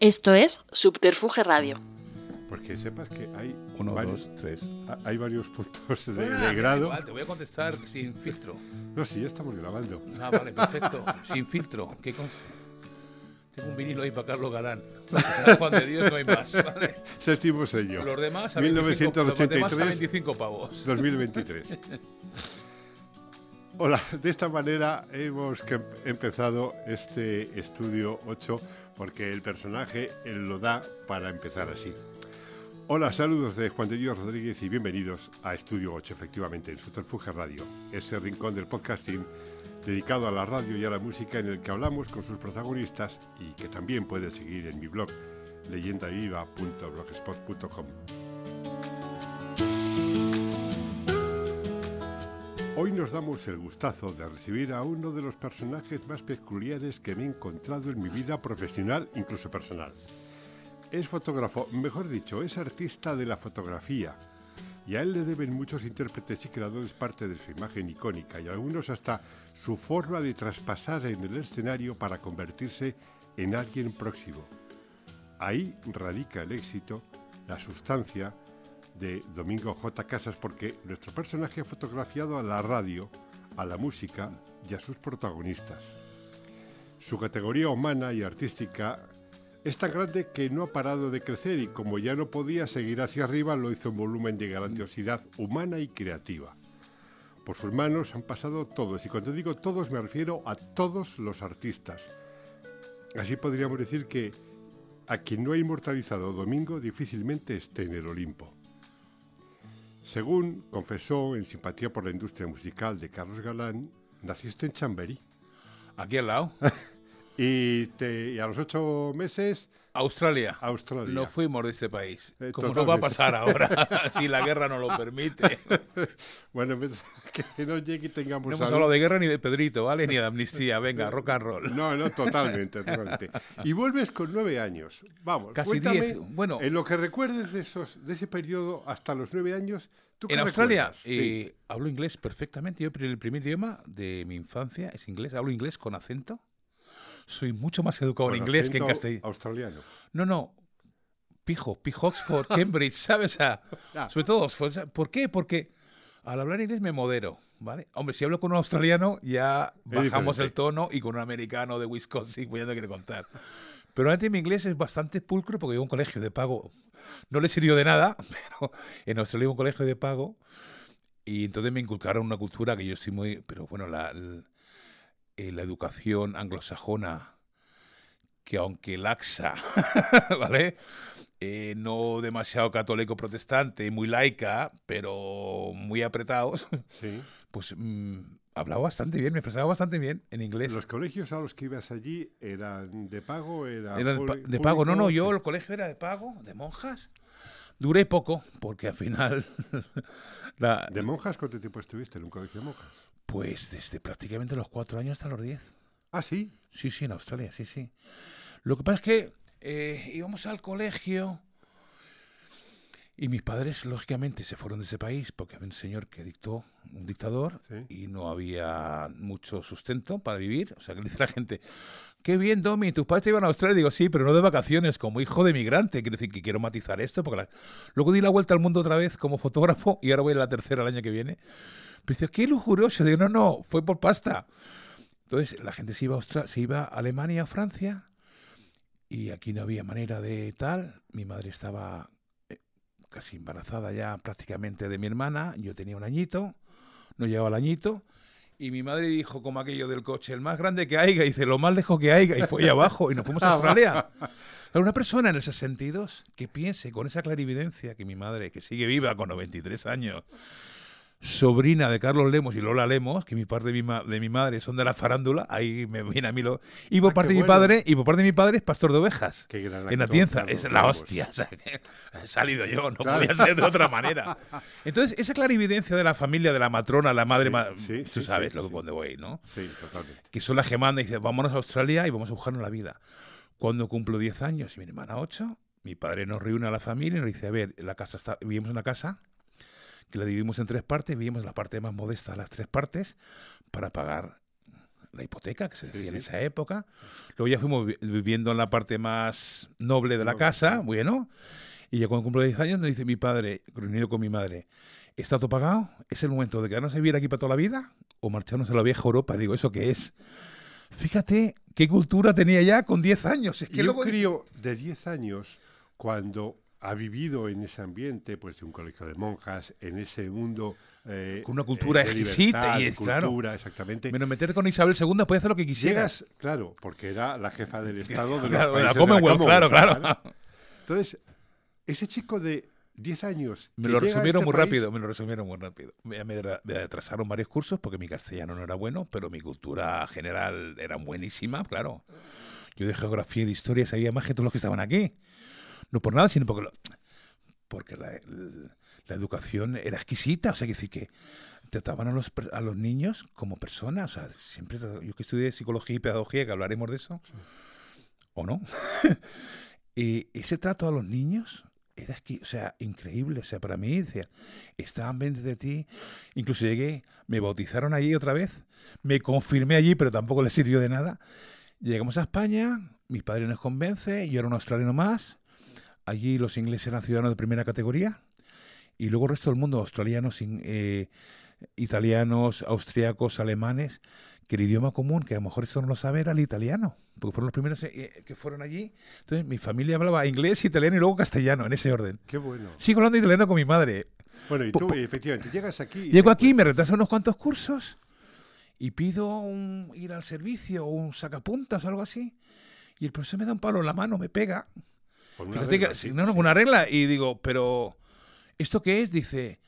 Esto es Subterfuge Radio. Porque sepas que hay Uno, varios, dos, tres. hay varios puntos de, Ah, grado. igual, te voy a contestar sin filtro. No, sí, ya estamos grabando. Ah, vale, perfecto. Sin filtro. ¿Qué consta? Tengo un vinilo ahí para Carlos Galán. Juan de Dios no hay más. ¿vale? Séptimo sello, Los demás a 25, los demás a 1983. 25 pavos. 2023. Hola, de esta manera hemos empezado este estudio 8 porque el personaje lo da para empezar así. Hola, saludos de Juan de Dios Rodríguez y bienvenidos a Estudio 8, efectivamente, en Subterfuge Radio, ese rincón del podcasting dedicado a la radio y a la música en el que hablamos con sus protagonistas y que también puedes seguir en mi blog leyendaviva.blogspot.com. Hoy nos damos el gustazo de recibir a uno de los personajes más peculiares que me he encontrado en mi vida profesional, incluso personal. Es fotógrafo, mejor dicho, es artista de la fotografía. Y a él le deben muchos intérpretes y creadores parte de su imagen icónica y algunos hasta su forma de traspasar en el escenario para convertirse en alguien próximo. Ahí radica el éxito, la sustancia de Domingo J. Casas porque nuestro personaje ha fotografiado a la radio, a la música y a sus protagonistas. Su categoría humana y artística es tan grande que no ha parado de crecer y como ya no podía seguir hacia arriba lo hizo en volumen de grandiosidad humana y creativa. Por sus manos han pasado todos y cuando digo todos me refiero a todos los artistas. Así podríamos decir que a quien no ha inmortalizado Domingo difícilmente esté en el Olimpo. Según confesó en Simpatía por la Industria Musical de Carlos Galán, naciste en Chamberí. Aquí al lado. Y, te- y a los ocho meses, Australia. Australia. No fuimos de este país. Eh, como no va a pasar ahora, si la guerra no lo permite. Bueno, pues, que no llegue y tengamos No hemos hablado de guerra ni de Pedrito, ¿vale? Ni de amnistía. Venga, rock and roll. No, no, totalmente, totalmente. Y vuelves con nueve años. Vamos, Casi diez. Bueno. en lo que recuerdes de, esos, de ese periodo hasta los nueve años, ¿tú En Australia? Sí. eh, hablo inglés perfectamente. Yo el primer idioma de mi infancia es inglés. Hablo inglés con acento. Soy mucho más educado Con en inglés que en castellano. Australiano. No, no. Pijo, Pijo Oxford, Cambridge, ¿sabes? Ah. sobre todo, Oxford, ¿por qué? Porque al hablar inglés me modero, ¿vale? Hombre, si hablo con un australiano ya bajamos el tono y con un americano de Wisconsin, pues ya no quiero contar. Pero antes mi inglés es bastante pulcro porque iba a un colegio de pago. No le sirvió de nada, pero en Australia iba a un colegio de pago y entonces me inculcaron una cultura que yo estoy muy... Pero bueno, la, el- eh, la educación anglosajona, que aunque laxa, ¿vale? Eh, no demasiado católico protestante, muy laica, pero muy apretados, Sí. pues mm, hablaba bastante bien, me expresaba bastante bien en inglés. ¿Los colegios a los que ibas allí eran de pago? Era Era de, pa- público? de pago, no, no, yo el colegio era de pago, de monjas. Duré poco, porque al final, la- ¿De monjas cuánto tiempo estuviste en un colegio de monjas? Pues desde prácticamente los cuatro años hasta los diez. Ah, sí. Sí, sí, en Australia, sí, sí. Lo que pasa es que eh, íbamos al colegio y mis padres, lógicamente, se fueron de ese país porque había un señor que dictó, un dictador, Sí. y no había mucho sustento para vivir. O sea, que le dice la gente, qué bien, Domi, tus padres te iban a Australia. Digo, sí, pero no de vacaciones, como hijo de migrante. Quiero decir que quiero matizar esto, porque la- luego di la vuelta al mundo otra vez como fotógrafo y ahora voy a la tercera el año que viene. Pero dice, qué lujurioso. Digo, no, no, fue por pasta. Entonces la gente se iba a, Austra- se iba a Alemania, a Francia, y aquí no había manera de tal. Mi madre estaba eh, casi embarazada ya prácticamente de mi hermana, yo tenía un añito, no llevaba el añito, y mi madre dijo como aquello del coche, el más grande que haya, y dice, lo más lejos que haya, y fue ahí abajo, y nos fuimos a Australia. Pero una persona en esos sentidos que piense con esa clarividencia que mi madre, que sigue viva con 93 años, sobrina de Carlos Lemos y Lola Lemos, que mi parte de mi, ma- de mi madre son de la farándula, ahí me viene a mí lo... Y por Ah, parte de mi padre, y por parte de mi padre es pastor de ovejas. Qué gran En Atienza, Carlos es la hostia. o sea, que he salido yo, no Claro. podía ser de otra manera. Entonces, esa clarividencia de la familia, de la matrona, la madre, Sí, ma- sí, tú sí, sabes lo que donde voy, ¿no? Sí, totalmente. que son las que mandan y dicen, vámonos a Australia y vamos a buscarnos la vida. Cuando cumplo 10 años y mi hermana 8, mi padre nos reúne a la familia y nos dice, a ver, la casa está, vivimos en una casa que la dividimos en tres partes, vivimos la parte más modesta de las tres partes para pagar la hipoteca, que se decía en esa época. Luego ya fuimos viviendo en la parte más noble de la casa, bueno. Y ya cuando cumplo 10 años nos dice mi padre, reunido con mi madre, ¿está todo pagado? ¿Es el momento de quedarnos a vivir aquí para toda la vida? ¿O marcharnos a la vieja Europa? Digo, ¿eso qué es? Fíjate qué cultura tenía ya con 10 años. Es que Yo luego... crío de 10 años cuando ha vivido en ese ambiente, pues de un colegio de monjas, en ese mundo eh, con una cultura eh, exquisita libertad, y es claro. cultura, exactamente. Menos meter con Isabel II puede hacer lo que quisiera. Llegas, claro, porque era la jefa del Estado de los Claro, de la Commonwealth, claro, claro. Entonces, ese chico de 10 años. Me lo resumieron este muy país, rápido, me lo resumieron muy rápido. Me, me, me atrasaron varios cursos porque mi castellano no era bueno, pero mi cultura general era buenísima, claro. Yo de geografía y de historia sabía más que todos los que estaban aquí. No por nada, sino porque, lo- porque la, la educación era exquisita. O sea, que decir que trataban a los, a los niños como personas. O sea, siempre, yo que estudié psicología y pedagogía, que hablaremos de eso, ¿o no? y ese trato a los niños era o sea, increíble. O sea, para mí, decía, estaban pendientes de ti. Incluso llegué, me bautizaron allí otra vez, me confirmé allí, pero tampoco les sirvió de nada. Llegamos a España, mi padre nos convence, yo era un australiano más. Allí los ingleses eran ciudadanos de primera categoría. Y luego el resto del mundo, australianos, eh, italianos, austriacos, alemanes, que el idioma común, que a lo mejor esto no lo sabe, era el italiano, porque fueron los primeros eh, que fueron allí. Entonces mi familia hablaba inglés, italiano y luego castellano, en ese orden. Qué bueno. Sigo hablando italiano con mi madre. Bueno, y tú, po- efectivamente, llegas aquí. y Llego aquí, me retraso unos cuantos cursos y pido un, ir al servicio o un sacapuntas o algo así. Y el profesor me da un palo en la mano, me pega. Una Fíjate que- regla, sí, no, no, una regla. Y digo, pero ¿esto qué es? Dice,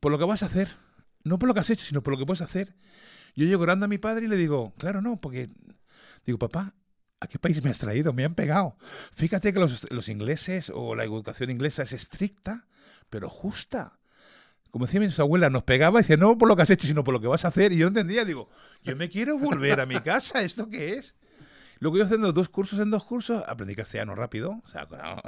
por lo que vas a hacer. No por lo que has hecho, sino por lo que puedes hacer. Yo llego orando a mi padre y le digo, claro, no, porque digo, papá, ¿a qué país me has traído? Me han pegado. Fíjate que los, los ingleses o la educación inglesa es estricta, pero justa. Como decía mi abuela, nos pegaba y decía, no por lo que has hecho, sino por lo que vas a hacer. Y yo entendía, digo, yo me quiero volver a mi casa, ¿esto qué es? Luego yo haciendo dos cursos en dos cursos, aprendí castellano rápido, o sea, no,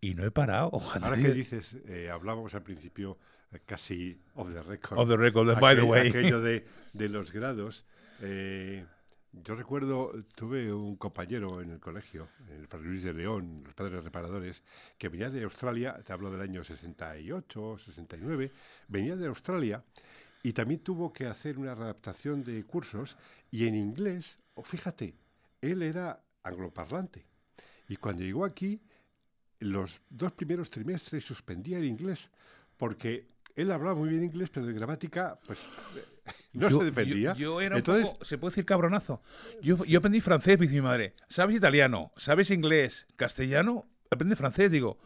y no he parado. Ahora que dices, eh, hablábamos al principio eh, casi off the record. Of the record, by the aquel- way. Aquello de, de los grados. eh, yo recuerdo, tuve un compañero en el colegio, en el Padre Luis de León, los padres reparadores, que venía de Australia, te hablo del año 68, 69, venía de Australia y también tuvo que hacer una adaptación de cursos y en inglés, o fíjate, él era angloparlante. Y cuando llegó aquí, los dos primeros trimestres suspendía el inglés porque él hablaba muy bien inglés, pero de gramática, pues no Yo- se defendía. Yo, yo era Entonces, un poco, se puede decir cabronazo. Yo, yo aprendí francés, dice mi madre. ¿Sabes italiano? ¿Sabes inglés? ¿Castellano? Aprende francés, digo.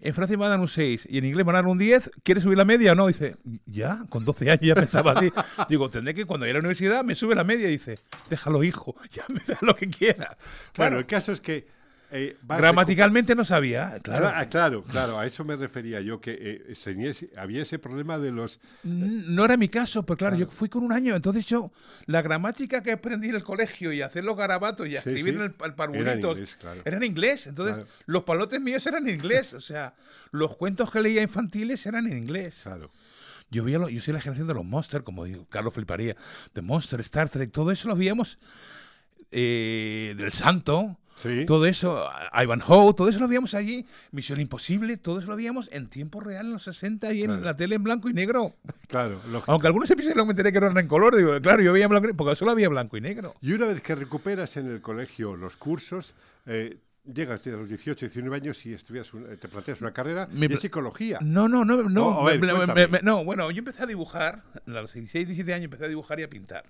En Francia me van a dar un 6 y en inglés me van a dar un 10. ¿Quieres subir la media o no? Dice, ya, con 12 años ya pensaba así. Digo, tendré que cuando vaya a la universidad me sube la media. Dice, déjalo, hijo, ya me da lo que quiera. claro, Claro, el caso es que eh, gramaticalmente no sabía. Claro. Cla- claro, claro, a eso me refería yo, que eh, tenía ese- había ese problema de los... N- No era mi caso, pero claro, Claro. yo fui con un año, entonces yo, la gramática que aprendí en el colegio y hacer los garabatos y Sí, escribir sí. en el, el Era en parvulitos, inglés, claro. era en inglés. Entonces, Claro. los palotes míos eran en inglés. O sea, los cuentos que leía infantiles eran en inglés. Claro. Yo, veía lo- yo soy la generación de los Monsters, como digo, Carlos fliparía. De Monster, Star Trek, todo eso lo veíamos eh, del Santo. Sí, Todo eso, Ivanhoe, todo eso lo veíamos allí. Misión Imposible, todo eso lo veíamos en tiempo real en los 60 y en Claro. la tele en blanco y negro. claro. lógico. Aunque algunos episodios me enteré que eran en color, digo, claro, yo veía en blanco y negro, porque solo había blanco y negro. Y una vez que recuperas en el colegio los cursos, eh, llegas a los 18, 19 años y estudias un- te planteas una carrera Mi de psicología. No, no, no, no. Oh, a ver, me- me- cuéntame. me- no, bueno, yo empecé a dibujar, a los 16, 17 años empecé a dibujar y a pintar.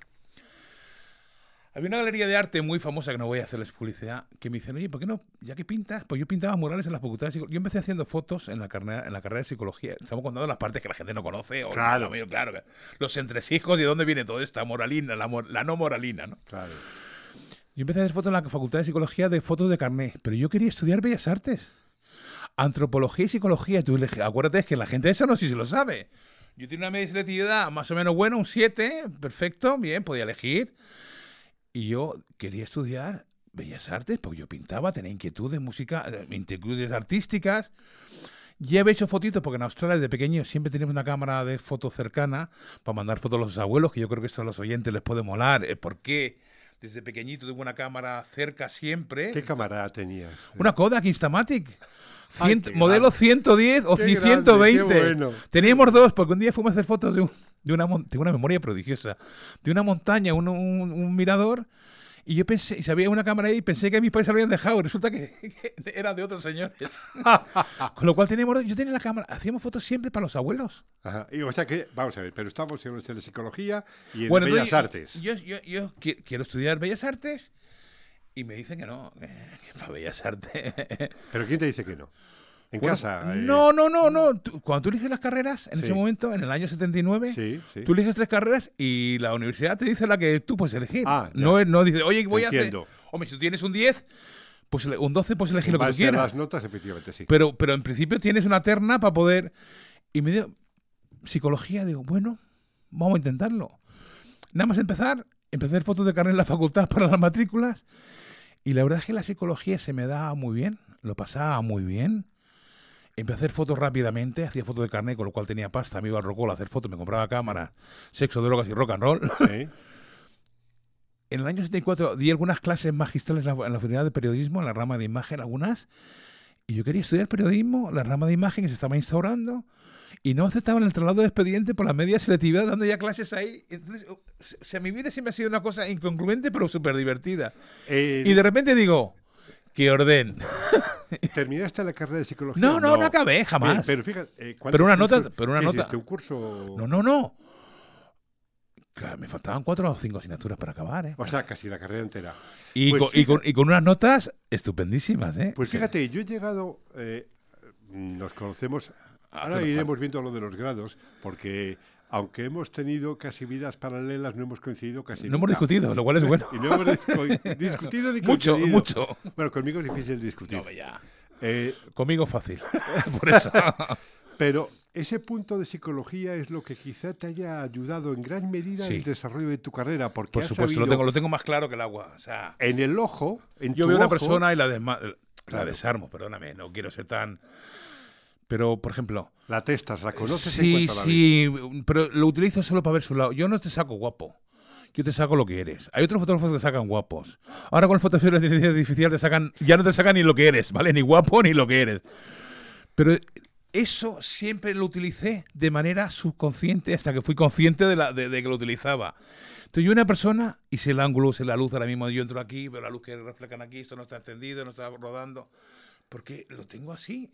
Había una galería de arte muy famosa, que no voy a hacerles publicidad, que me dicen, oye, ¿por qué no, ya que pintas? Pues yo pintaba murales en la facultad de psicología. Yo empecé haciendo fotos en la, carrera, en la carrera de psicología. Estamos contando las partes que la gente no conoce. O Claro. no, claro. Los entresijos y de dónde viene toda esta moralina, la, mor- la no moralina, ¿no? Claro. Yo empecé a hacer fotos en la Facultad de Psicología de fotos de carnet, pero yo quería estudiar Bellas Artes. Antropología y psicología. Tú le- acuérdate, es que la gente eso no sé si se lo sabe. Yo tenía una media selectividad más o menos buena, un 7, perfecto, bien, podía elegir. Y yo quería estudiar Bellas Artes, porque yo pintaba, tenía inquietudes, música, eh, inquietudes artísticas. Ya he hecho fotitos porque en Australia de pequeño siempre teníamos una cámara de foto cercana para mandar fotos a los abuelos, que yo creo que esto a los oyentes les puede molar. Eh, ¿Por qué? Desde pequeñito tuve una cámara cerca siempre. ¿Qué cámara tenías? Una Kodak Instamatic. Ay, Cien- qué modelo grande. 110 o Qué grande, 120. qué bueno. Teníamos dos, porque un día fuimos a hacer fotos de, un- de una tengo una memoria prodigiosa, de una montaña, un, un- un mirador, y yo pensé, y si había una cámara ahí, pensé que mis padres se lo habían dejado, y resulta que, que era de otros señores. Con lo cual teníamos, yo tenía la cámara, hacíamos fotos siempre para los abuelos. Ajá. Y, o sea que, vamos a ver, pero estamos en de psicología y en Bueno, bellas entonces, artes. Yo, yo, yo qui- quiero estudiar Bellas Artes y me dicen que no, que para Bellas Artes. ¿Pero quién te dice que no? En Bueno, casa. eh, No, no, no, no. Tú- cuando tú eliges las carreras, en Sí. ese momento, en el año 79, Sí, sí. tú eliges tres carreras y la universidad te dice la que tú puedes elegir. Ah, no, no dice, oye, voy a Entiendo. hacer. Hombre, si tú tienes un 10, pues un 12, pues elegir lo que tú quieras. las notas, efectivamente, sí. Pero, pero en principio tienes una terna para poder. Y me dio psicología, digo, bueno, vamos a intentarlo. Nada más empezar, empecé a hacer fotos de carnet en la facultad para las matrículas. Y la verdad es que la psicología se me daba muy bien, lo pasaba muy bien. Empecé a hacer fotos rápidamente, hacía fotos de carnet, con lo cual tenía pasta, me iba al Rocola a hacer fotos, me compraba cámara, sexo, drogas y rock and roll. ¿Eh? En el año 74 di algunas clases magistrales en la, en la de Periodismo, en la rama de imagen, algunas, y yo quería estudiar periodismo, la rama de imagen que se estaba instaurando, y no aceptaban el traslado de expediente por la media selectividad, dando ya clases ahí. Entonces, o sea, mi vida siempre ha sido una cosa incongruente, pero súper divertida. Y de repente digo, ¡qué orden! ¿Terminaste la carrera de psicología? No, no, no acabé, Bien, jamás. pero fíjate, eh, ¿cuántos Pero una nota- pero una nota- hiciste, ¿Un curso? No, no, no. Claro, me faltaban cuatro o cinco asignaturas para acabar, ¿eh? O sea, casi la carrera entera. Y, pues con, y, con, y con unas notas estupendísimas, ¿eh? Pues fíjate, yo he llegado, eh, nos conocemos, ahora iremos viendo lo de los grados, porque aunque hemos tenido casi vidas paralelas, no hemos coincidido casi No hemos discutido, lo cual es bueno. Y no hemos discu- discutido ni Mucho, coincidido. mucho. Bueno, conmigo es difícil discutir. No, ya. Eh, Conmigo fácil. Por eso. pero ese punto de psicología es lo que quizá te haya ayudado en gran medida en el desarrollo de tu carrera, porque Por supuesto, lo tengo, lo tengo más claro que el agua. O sea, en el ojo, en yo veo una persona y la, desma- la desarmo, perdóname, no quiero ser tan... Pero, por ejemplo, la testas, la conoces en sí, la ves. sí, pero lo utilizo solo para ver su lado. Yo no te saco guapo. Yo te saco lo que eres. Hay otros fotógrafos que sacan guapos. Ahora con el Photoshop de inteligencia artificial te sacan, ya no te sacan ni lo que eres, ¿vale? Ni guapo ni lo que eres. Pero eso siempre lo utilicé de manera subconsciente hasta que fui consciente de, la, de, de que lo utilizaba. Entonces yo una persona, y sé el ángulo, sé la luz, ahora mismo yo entro aquí, veo la luz que reflejan aquí, esto no está encendido, no está rodando, porque lo tengo así.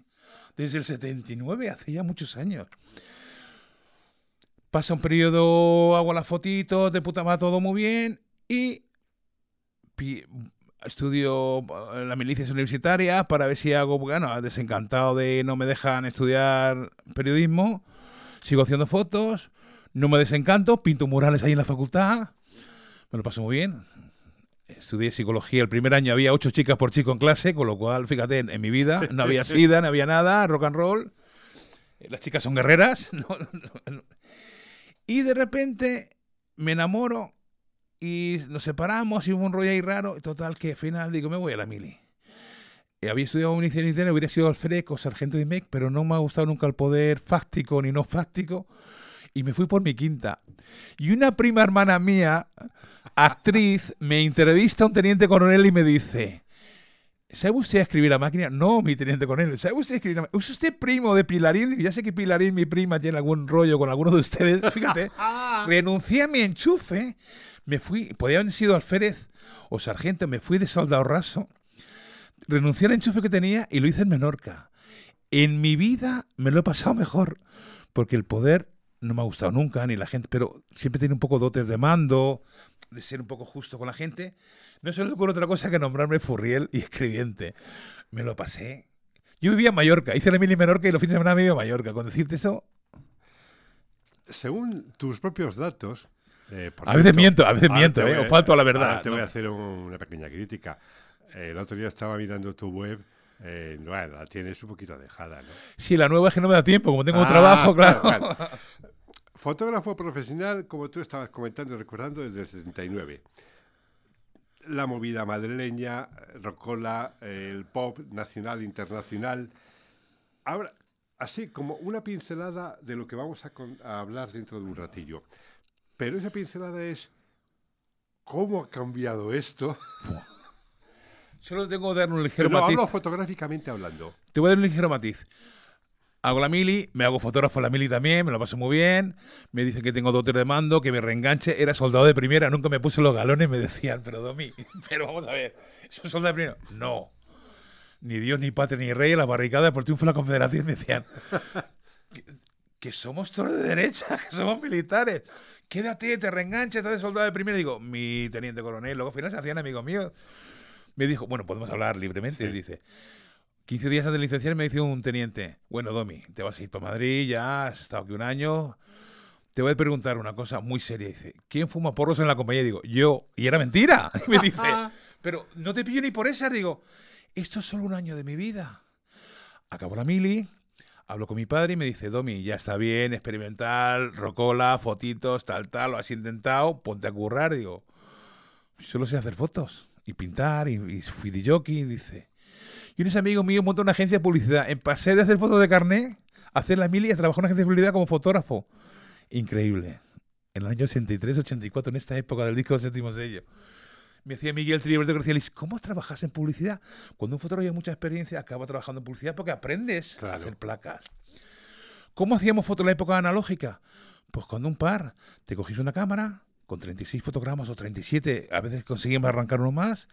Desde el 79, hace ya muchos años. Pasa un periodo, hago las fotitos, de puta va todo muy bien y estudio eh, las milicias universitarias para ver si hago, bueno, desencantado de no me dejan estudiar periodismo, sigo haciendo fotos, no me desencanto, pinto murales ahí en la facultad, me lo paso muy bien. Estudié psicología, el primer año había ocho chicas por chico en clase, con lo cual, fíjate, en, en mi vida no había sida, no había nada, rock and roll. Eh, Las chicas son guerreras. no, no, no. Y de repente me enamoro y nos separamos y hubo un rollo ahí raro. Total, que al final digo, me voy a la mili. Eh, había estudiado milicia interna, hubiera sido alférez o sargento de IMEC, pero no me ha gustado nunca el poder fáctico ni no fáctico. Y me fui por mi quinta. Y una prima hermana mía, actriz, me entrevista a un teniente coronel y me dice, ¿sabe usted escribir a máquina? No, mi teniente coronel, ¿sabe usted escribir a máquina? ¿Es usted primo de Pilarín? Ya sé que Pilarín, mi prima, tiene algún rollo con alguno de ustedes. Fíjate, renuncié a mi enchufe, me fui, podía haber sido alférez o sargento, me fui de soldado raso, renuncié al enchufe que tenía y lo hice en Menorca. En mi vida me lo he pasado mejor, porque el poder no me ha gustado nunca, ni la gente, pero siempre tiene un poco dotes de mando, de ser un poco justo con la gente. No se le ocurre otra cosa que nombrarme furriel y escribiente. Me lo pasé. Yo vivía en Mallorca, hice la mili en Menorca y los fines de semana me iba a Mallorca. Con decirte eso, Según tus propios datos. eh, por a veces miento, a veces miento, ¿eh? voy o falto a la verdad. te voy a ¿no? hacer un- una pequeña crítica. El otro día estaba mirando tu web. eh, bueno, la tienes un poquito dejada, ¿no? Sí, la nueva es que no me da tiempo, como tengo un Ah, trabajo, claro. claro, claro. Fotógrafo profesional, como tú estabas comentando y recordando, desde el 79. La movida madrileña, Rocola, el pop nacional, internacional. Ahora, así como una pincelada de lo que vamos a, con- a hablar dentro de un ratillo. Pero esa pincelada es cómo ha cambiado esto. Solo tengo que dar un ligero Pero matiz. hablo fotográficamente hablando. Te voy a dar un ligero matiz. Hago la mili, me hago fotógrafo en la mili también, me lo paso muy bien. Me dicen que tengo dotes de mando, que me reenganche. Era soldado de primera, nunca me puse los galones, me decían, pero Domi, pero vamos a ver, ¿eso es soldado de primera? No. Ni Dios, ni patria, ni rey, en la barricada por triunfo de la confederación me decían que, que somos todos de derecha, que somos militares. Quédate, te reenganches, estás de soldado de primera. Digo, mi teniente coronel, luego al final se hacían amigos míos. Me dijo, bueno, podemos hablar libremente. Él dice, 15 días antes de licenciar me dice un teniente, bueno, Domi, te vas a ir para Madrid, ya has estado aquí un año. Te voy a preguntar una cosa muy seria. Dice, ¿quién fuma porros en la compañía? Digo, yo. Y era mentira. Y me dice, pero no te pillo ni por esas. Digo, esto es solo un año de mi vida. Acabo la mili, hablo con mi padre y me dice, Domi, ya está bien, experimental, rocola, fotitos, tal, tal, lo has intentado, ponte a currar. Digo, solo sé hacer fotos y pintar y, y fui de jockey. Dice, y unos amigos míos montan una agencia de publicidad. En pasé de hacer fotos de carnet, a hacer la mili y a trabajar en una agencia de publicidad como fotógrafo. Increíble. En el año 83, 84, en esta época del disco del séptimo sello. Me decía Miguel Triberto García ¿cómo trabajas en publicidad? Cuando un fotógrafo lleva mucha experiencia, acaba trabajando en publicidad porque aprendes a hacer placas. ¿Cómo hacíamos fotos en la época analógica? Pues cuando un par te cogís una cámara con 36 fotogramas o 37, a veces conseguimos arrancar uno más,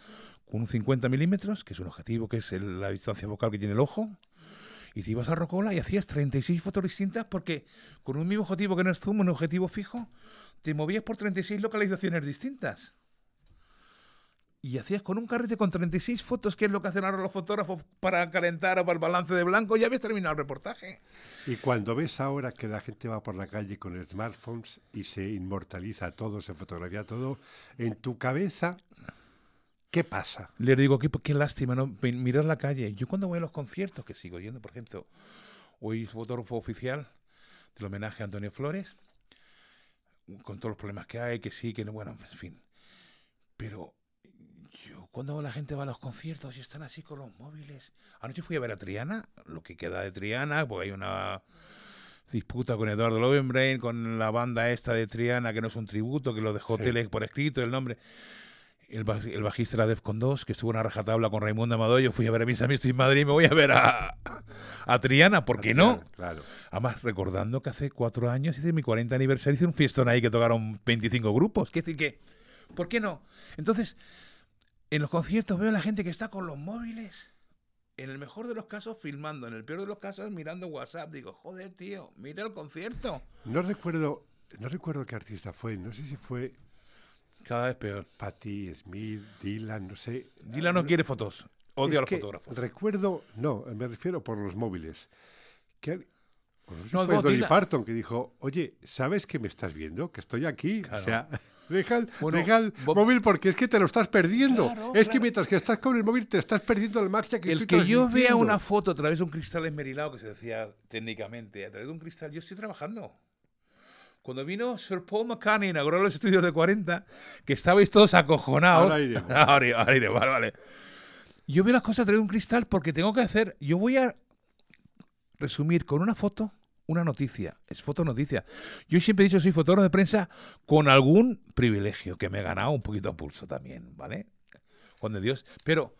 con un 50 milímetros, que es un objetivo que es el- la distancia focal que tiene el ojo, y te ibas a Rocola y hacías 36 fotos distintas porque con un mismo objetivo que no es zoom, un objetivo fijo, te movías por 36 localizaciones distintas. Y hacías con un carrete con 36 fotos, que es lo que hacen ahora los fotógrafos para calentar o para el balance de blanco, ya habías terminado el reportaje. Y cuando ves ahora que la gente va por la calle con smartphones y se inmortaliza todo, se fotografía todo, en tu cabeza, ¿qué pasa? Les digo, qué, qué lástima, ¿no? Mi- Mirar la calle. Yo cuando voy a los conciertos, que sigo yendo, por ejemplo, hoy es fotógrafo oficial del homenaje a Antonio Flores, con todos los problemas que hay, que sí, que no, bueno, en fin. Pero yo cuando la gente va a los conciertos y están así con los móviles. Anoche fui a ver a Triana, lo que queda de Triana, porque hay una disputa con Eduardo Lovenbrain, con la banda esta de Triana, que no es un tributo, que lo dejó Sí. Tele por escrito, el nombre. El, baj- el bajista era Defcon 2, que estuvo en una rajatabla con Raimundo Amado. Yo fui a ver a mis amigos en Madrid y me voy a ver a, a Triana, ¿por qué no? Claro. Además, recordando que hace cuatro años hice mi 40 aniversario, hice un fiestón ahí que tocaron 25 grupos. ¿Qué decir que? ¿Por qué no? Entonces, en los conciertos veo a la gente que está con los móviles. En el mejor de los casos filmando, en el peor de los casos mirando WhatsApp. Digo, joder, tío, mira el concierto. No recuerdo, no recuerdo qué artista fue, no sé si fue Cada vez peor. Patti Smith, Dylan, no sé. Dylan no quiere fotos, odia a los que fotógrafos. Recuerdo, no, me refiero por los móviles. Que, no fue no, Dolly Dylan- Parton que dijo, oye, ¿sabes que me estás viendo? Que estoy aquí. Claro. O sea, deja el, Bueno, deja el Bob- móvil porque es que te lo estás perdiendo. Claro, es que claro. mientras que estás con el móvil te estás perdiendo la magia que El estoy que yo vea una foto a través de un cristal esmerilado, que se decía técnicamente, a través de un cristal, yo estoy trabajando. Cuando vino Sir Paul McCartney a inaugurar los estudios de 40, que estabais todos acojonados. Ahora iremos. ahora, ahora iremos, vale, vale. Yo veo las cosas a través de un cristal porque tengo que hacer. Yo voy a resumir con una foto una noticia. Es fotonoticia. Yo siempre he dicho soy fotógrafo de prensa con algún privilegio que me he ganado un poquito a pulso también, ¿vale? Juan de Dios. Pero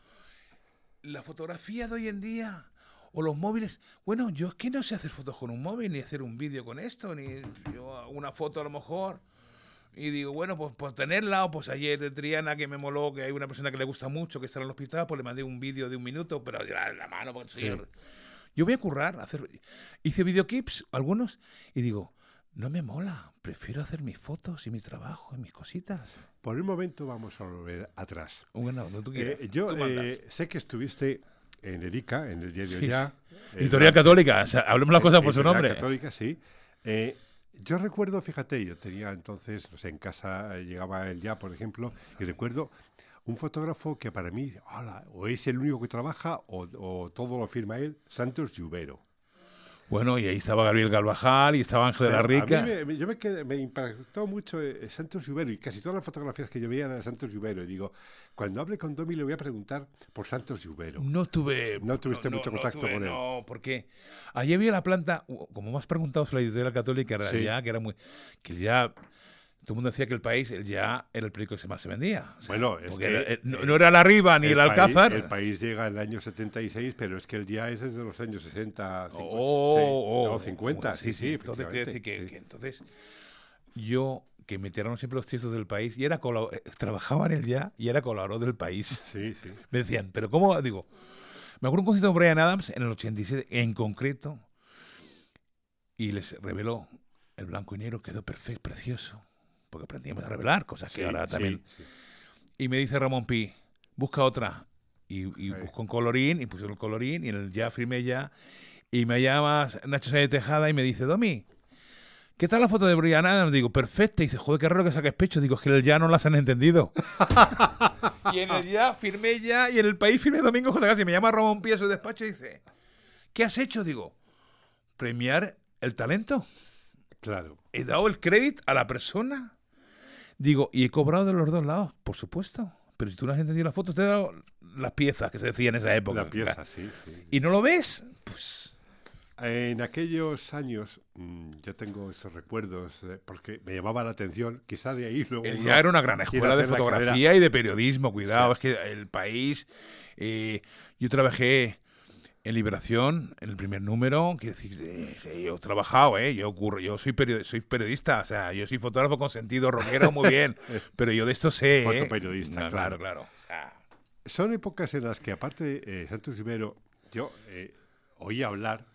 la fotografía de hoy en día o los móviles, bueno, yo es que no sé hacer fotos con un móvil ni hacer un vídeo con esto, ni yo una foto a lo mejor y digo, bueno, pues por tenerla, o pues ayer de Triana que me moló, que hay una persona que le gusta mucho, que está en el hospital, pues le mandé un vídeo de un minuto, pero en la mano, soy Sí. el- Yo voy a currar, a hacer... hice videoclips, algunos, y digo, no me mola, prefiero hacer mis fotos y mi trabajo y mis cositas. Por un momento vamos a volver atrás. Bueno, donde tú quieras. Eh, yo tú eh, sé que estuviste en Erika, en el diario Sí, Ya. Editorial la- Católica, o sea, hablemos las cosas por su nombre. Católica, sí. Eh, yo recuerdo, fíjate, yo tenía entonces, no sé, en casa eh, llegaba el ya, por ejemplo, y recuerdo un fotógrafo que para mí, hola, o es el único que trabaja o, o todo lo firma él, Santos Lluvero. Bueno, y ahí estaba Gabriel Galvajal y estaba Ángel de la Pero a mí Rica. me, yo me, quedé- me impactó mucho eh, Santos Lluvero y casi todas las fotografías que yo veía eran de Santos Lluvero. Y digo, cuando hable con Domi le voy a preguntar por Santos Lluvero. No tuve. No tuviste mucho contacto tuve, con él. No, porque allí había la planta, como me has preguntado sobre la editorial católica, era Sí. ya, que era muy. que ya. Todo el mundo decía que el país, el ya, era el periódico que más se vendía. O sea, Bueno, es que, era- eh, no, no era la Riva ni el, Alcázar. el país llega en el año 76, pero es que el día es desde los años 60, 50, Oh, sí, oh, o 50, sí, sí, Entonces, quiero decir que, entonces, yo, que me tiraron siempre los textos del país, y era eh, trabajaba en el ya y era colaborador del país. sí, sí. Me decían, pero ¿cómo? Digo, me acuerdo un concierto de Brian Adams en el 87, en concreto, y les reveló el blanco y negro, quedó perfecto, precioso, porque aprendíamos a revelar cosas que sí, ahora también. sí. Y me dice Ramón Pi, busca otra. Y, y Ahí. busco un colorín, y puse el colorín, y en el ya firmé ya. Y me llama Nacho Sáenz Tejada y me dice, Domi, ¿qué tal la foto de Brian Adams? Digo, perfecta. Y dice, joder, qué raro que saques pecho. Digo, es que en el ya no las han entendido. y en el ya firmé ya, y en el país firmé Domingo J. Casi. Me llama Ramón Pi a su despacho y dice, ¿qué has hecho? Digo, premiar el talento. Claro. He dado el crédito a la persona. Digo, y he cobrado de los dos lados, por supuesto. Pero si tú no has entendido la foto, te he dado las piezas que se decía en esa época. La pieza, sí, sí. ¿Y no lo ves? Pues. En aquellos años, mm, yo tengo esos recuerdos, eh, porque me llamaba la atención, quizá de ahí luego... Él ya era una gran escuela de fotografía y de periodismo, cuidado. Sí. Es que el país. eh, yo trabajé en Liberación, en el primer número. Quiero decir, eh, yo he trabajado, ¿eh? Yo, ocurro, yo soy, period- soy periodista, o sea, yo soy fotógrafo con sentido rockero, muy bien. pero yo de esto sé. ¿eh? Fotoperiodista, No, claro. claro, claro. O sea, Son épocas en las que, aparte, eh, Santos Rivero, yo eh, oí hablar,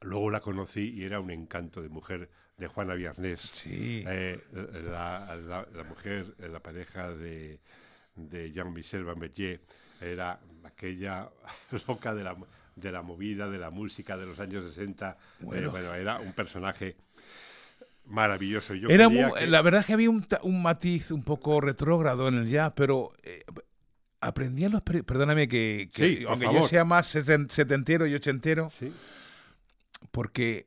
luego la conocí y era un encanto de mujer de Juana Viernes. sí. La, la- la mujer, la pareja de, de Jean-Michel Bamberger, era aquella loca de la, de la movida, de la música de los años 60. Eh, Bueno. Era un personaje maravilloso. Yo Era muy- que- La verdad es que había un, matiz un poco retrógrado en el ya, pero eh, aprendí a los... Perdóname que, que Sí, aunque yo sea más seten- setentero y ochentero, Sí, porque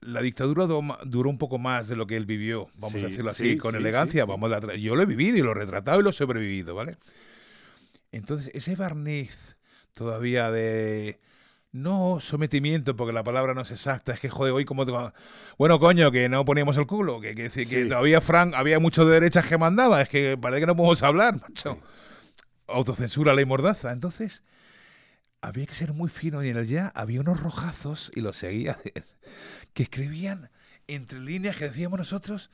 la dictadura duró un poco más de lo que él vivió, vamos Sí, a decirlo así, sí, con sí, elegancia. Vamos a yo lo he vivido y lo he retratado y lo he sobrevivido, ¿vale? Entonces, ese barniz todavía de... No sometimiento, porque la palabra no es exacta, es que joder, hoy como... te- Bueno, coño, que no poníamos el culo, que, que, que Sí. todavía Frank, había mucho de derechas que mandaba, es que parece que no podemos hablar, macho. Autocensura, ley mordaza. Entonces, había que ser muy fino y en el ya había unos rojazos, y los seguía, que escribían entre líneas que decíamos nosotros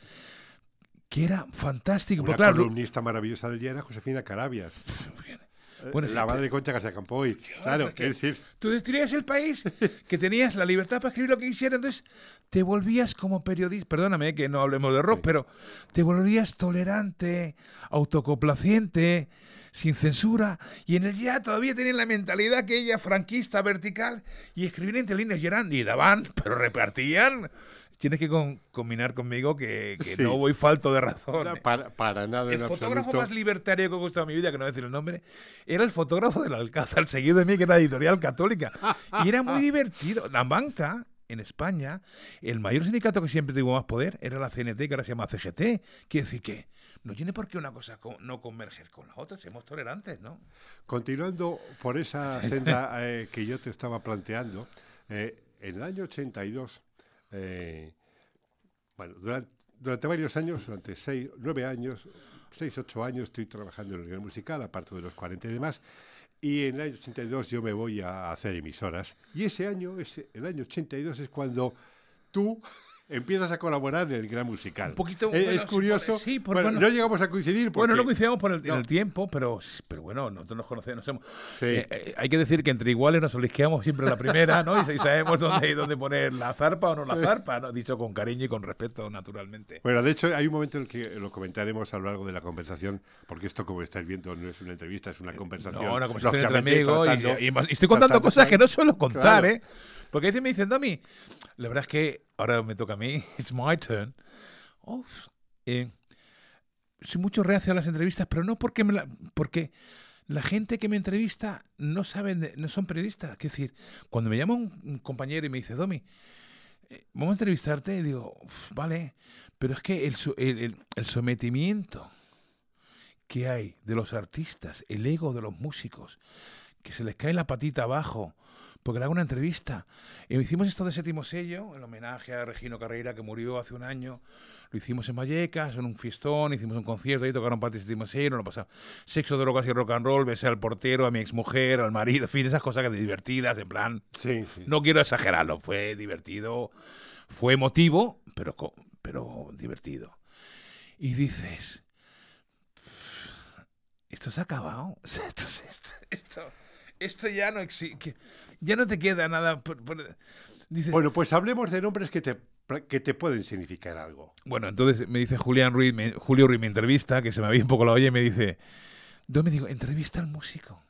que era fantástico. una Porque claro, columnista maravillosa del día era Josefina Carabias. Bueno, Eh, sí, la madre de Concha García Campoy. Claro, es decir, Tú destruías el país, que tenías la libertad para escribir lo que quisieras, entonces te volvías como periodista, perdóname que no hablemos de rock, Sí. pero te volvías tolerante, autocomplaciente, sin censura, y en el ya todavía tenían la mentalidad aquella franquista, vertical, y escribían entre líneas, y eran, y daban, pero repartían. Tienes que con- combinar conmigo que, que Sí. no voy falto de razón. no, para, para nada El fotógrafo absoluto. más libertario que he gustado en mi vida, que no voy a decir el nombre, era el fotógrafo del Alcázar, seguido de mí, que era editorial católica. Y era muy divertido. La banca, en España, el mayor sindicato que siempre tuvo más poder era la CNT, que ahora se llama CGT. Quiere decir que no tiene por qué una cosa co- no converger con la otra, seamos tolerantes, ¿no? Continuando por esa senda eh, que yo te estaba planteando, eh, en el año 82, eh, bueno, durante, varios años, durante seis, nueve años, seis, ocho años, estoy trabajando en el musical, aparte de los 40 y demás, y en el año 82 yo me voy a hacer emisoras. Y ese año, ese, el año 82, es cuando tú empiezas a colaborar en el gran musical. Un poquito, Eh, bueno, es curioso. sí, por- bueno, bueno. no llegamos a coincidir porque... Bueno, no coincidimos por el, No. el tiempo, pero, pero bueno, nosotros nos conocemos. nos hemos- Sí. Eh, eh, hay que decir que entre iguales nos olisqueamos siempre la primera, ¿no? Y, y sabemos dónde, dónde poner la zarpa o no la zarpa, ¿no? Dicho con cariño y con respeto, naturalmente. Bueno, de hecho, hay un momento en el que lo comentaremos a lo largo de la conversación, porque esto, como estáis viendo, no es una entrevista, es una conversación. Eh, No, una conversación entre amigos. y- tratando- y, y estoy contando cosas que no suelo contar, Claro. ¿eh? Porque a veces me dicen, Domi, la verdad es que ahora me toca a mí, it's my turn. Uf, eh, soy mucho reacio a las entrevistas, pero no porque me la, porque la gente que me entrevista no saben, de- no son periodistas. Es decir, cuando me llama un, compañero y me dice, Domi, eh, vamos a entrevistarte, y digo, "Uf, vale, pero es que el, el- el- el sometimiento que hay de los artistas, el ego de los músicos, que se les cae la patita abajo, porque le hago una entrevista. Y hicimos esto de séptimo sello, en homenaje a Regino Carreira, que murió hace un año. Lo hicimos en Vallecas, en un fiestón, hicimos un concierto, ahí tocaron parte de séptimo sello, nos lo pasamos. Sexo, drogas y rock and roll, besé al portero, a mi exmujer, al marido, en fin, esas cosas que divertidas, en plan. Sí, sí. No quiero exagerarlo, fue divertido, fue emotivo, pero, pero divertido. Y dices, esto se ha acabado. Esto, esto, esto, esto ya no existe. Ya no te queda nada. por- por- Dices, Bueno, pues hablemos de nombres que te, que te pueden significar algo. Bueno, entonces me dice Julián Ruiz, me- Julio Ruiz me entrevista, que se me había un poco la olla, y me dice, yo me digo, entrevista al músico.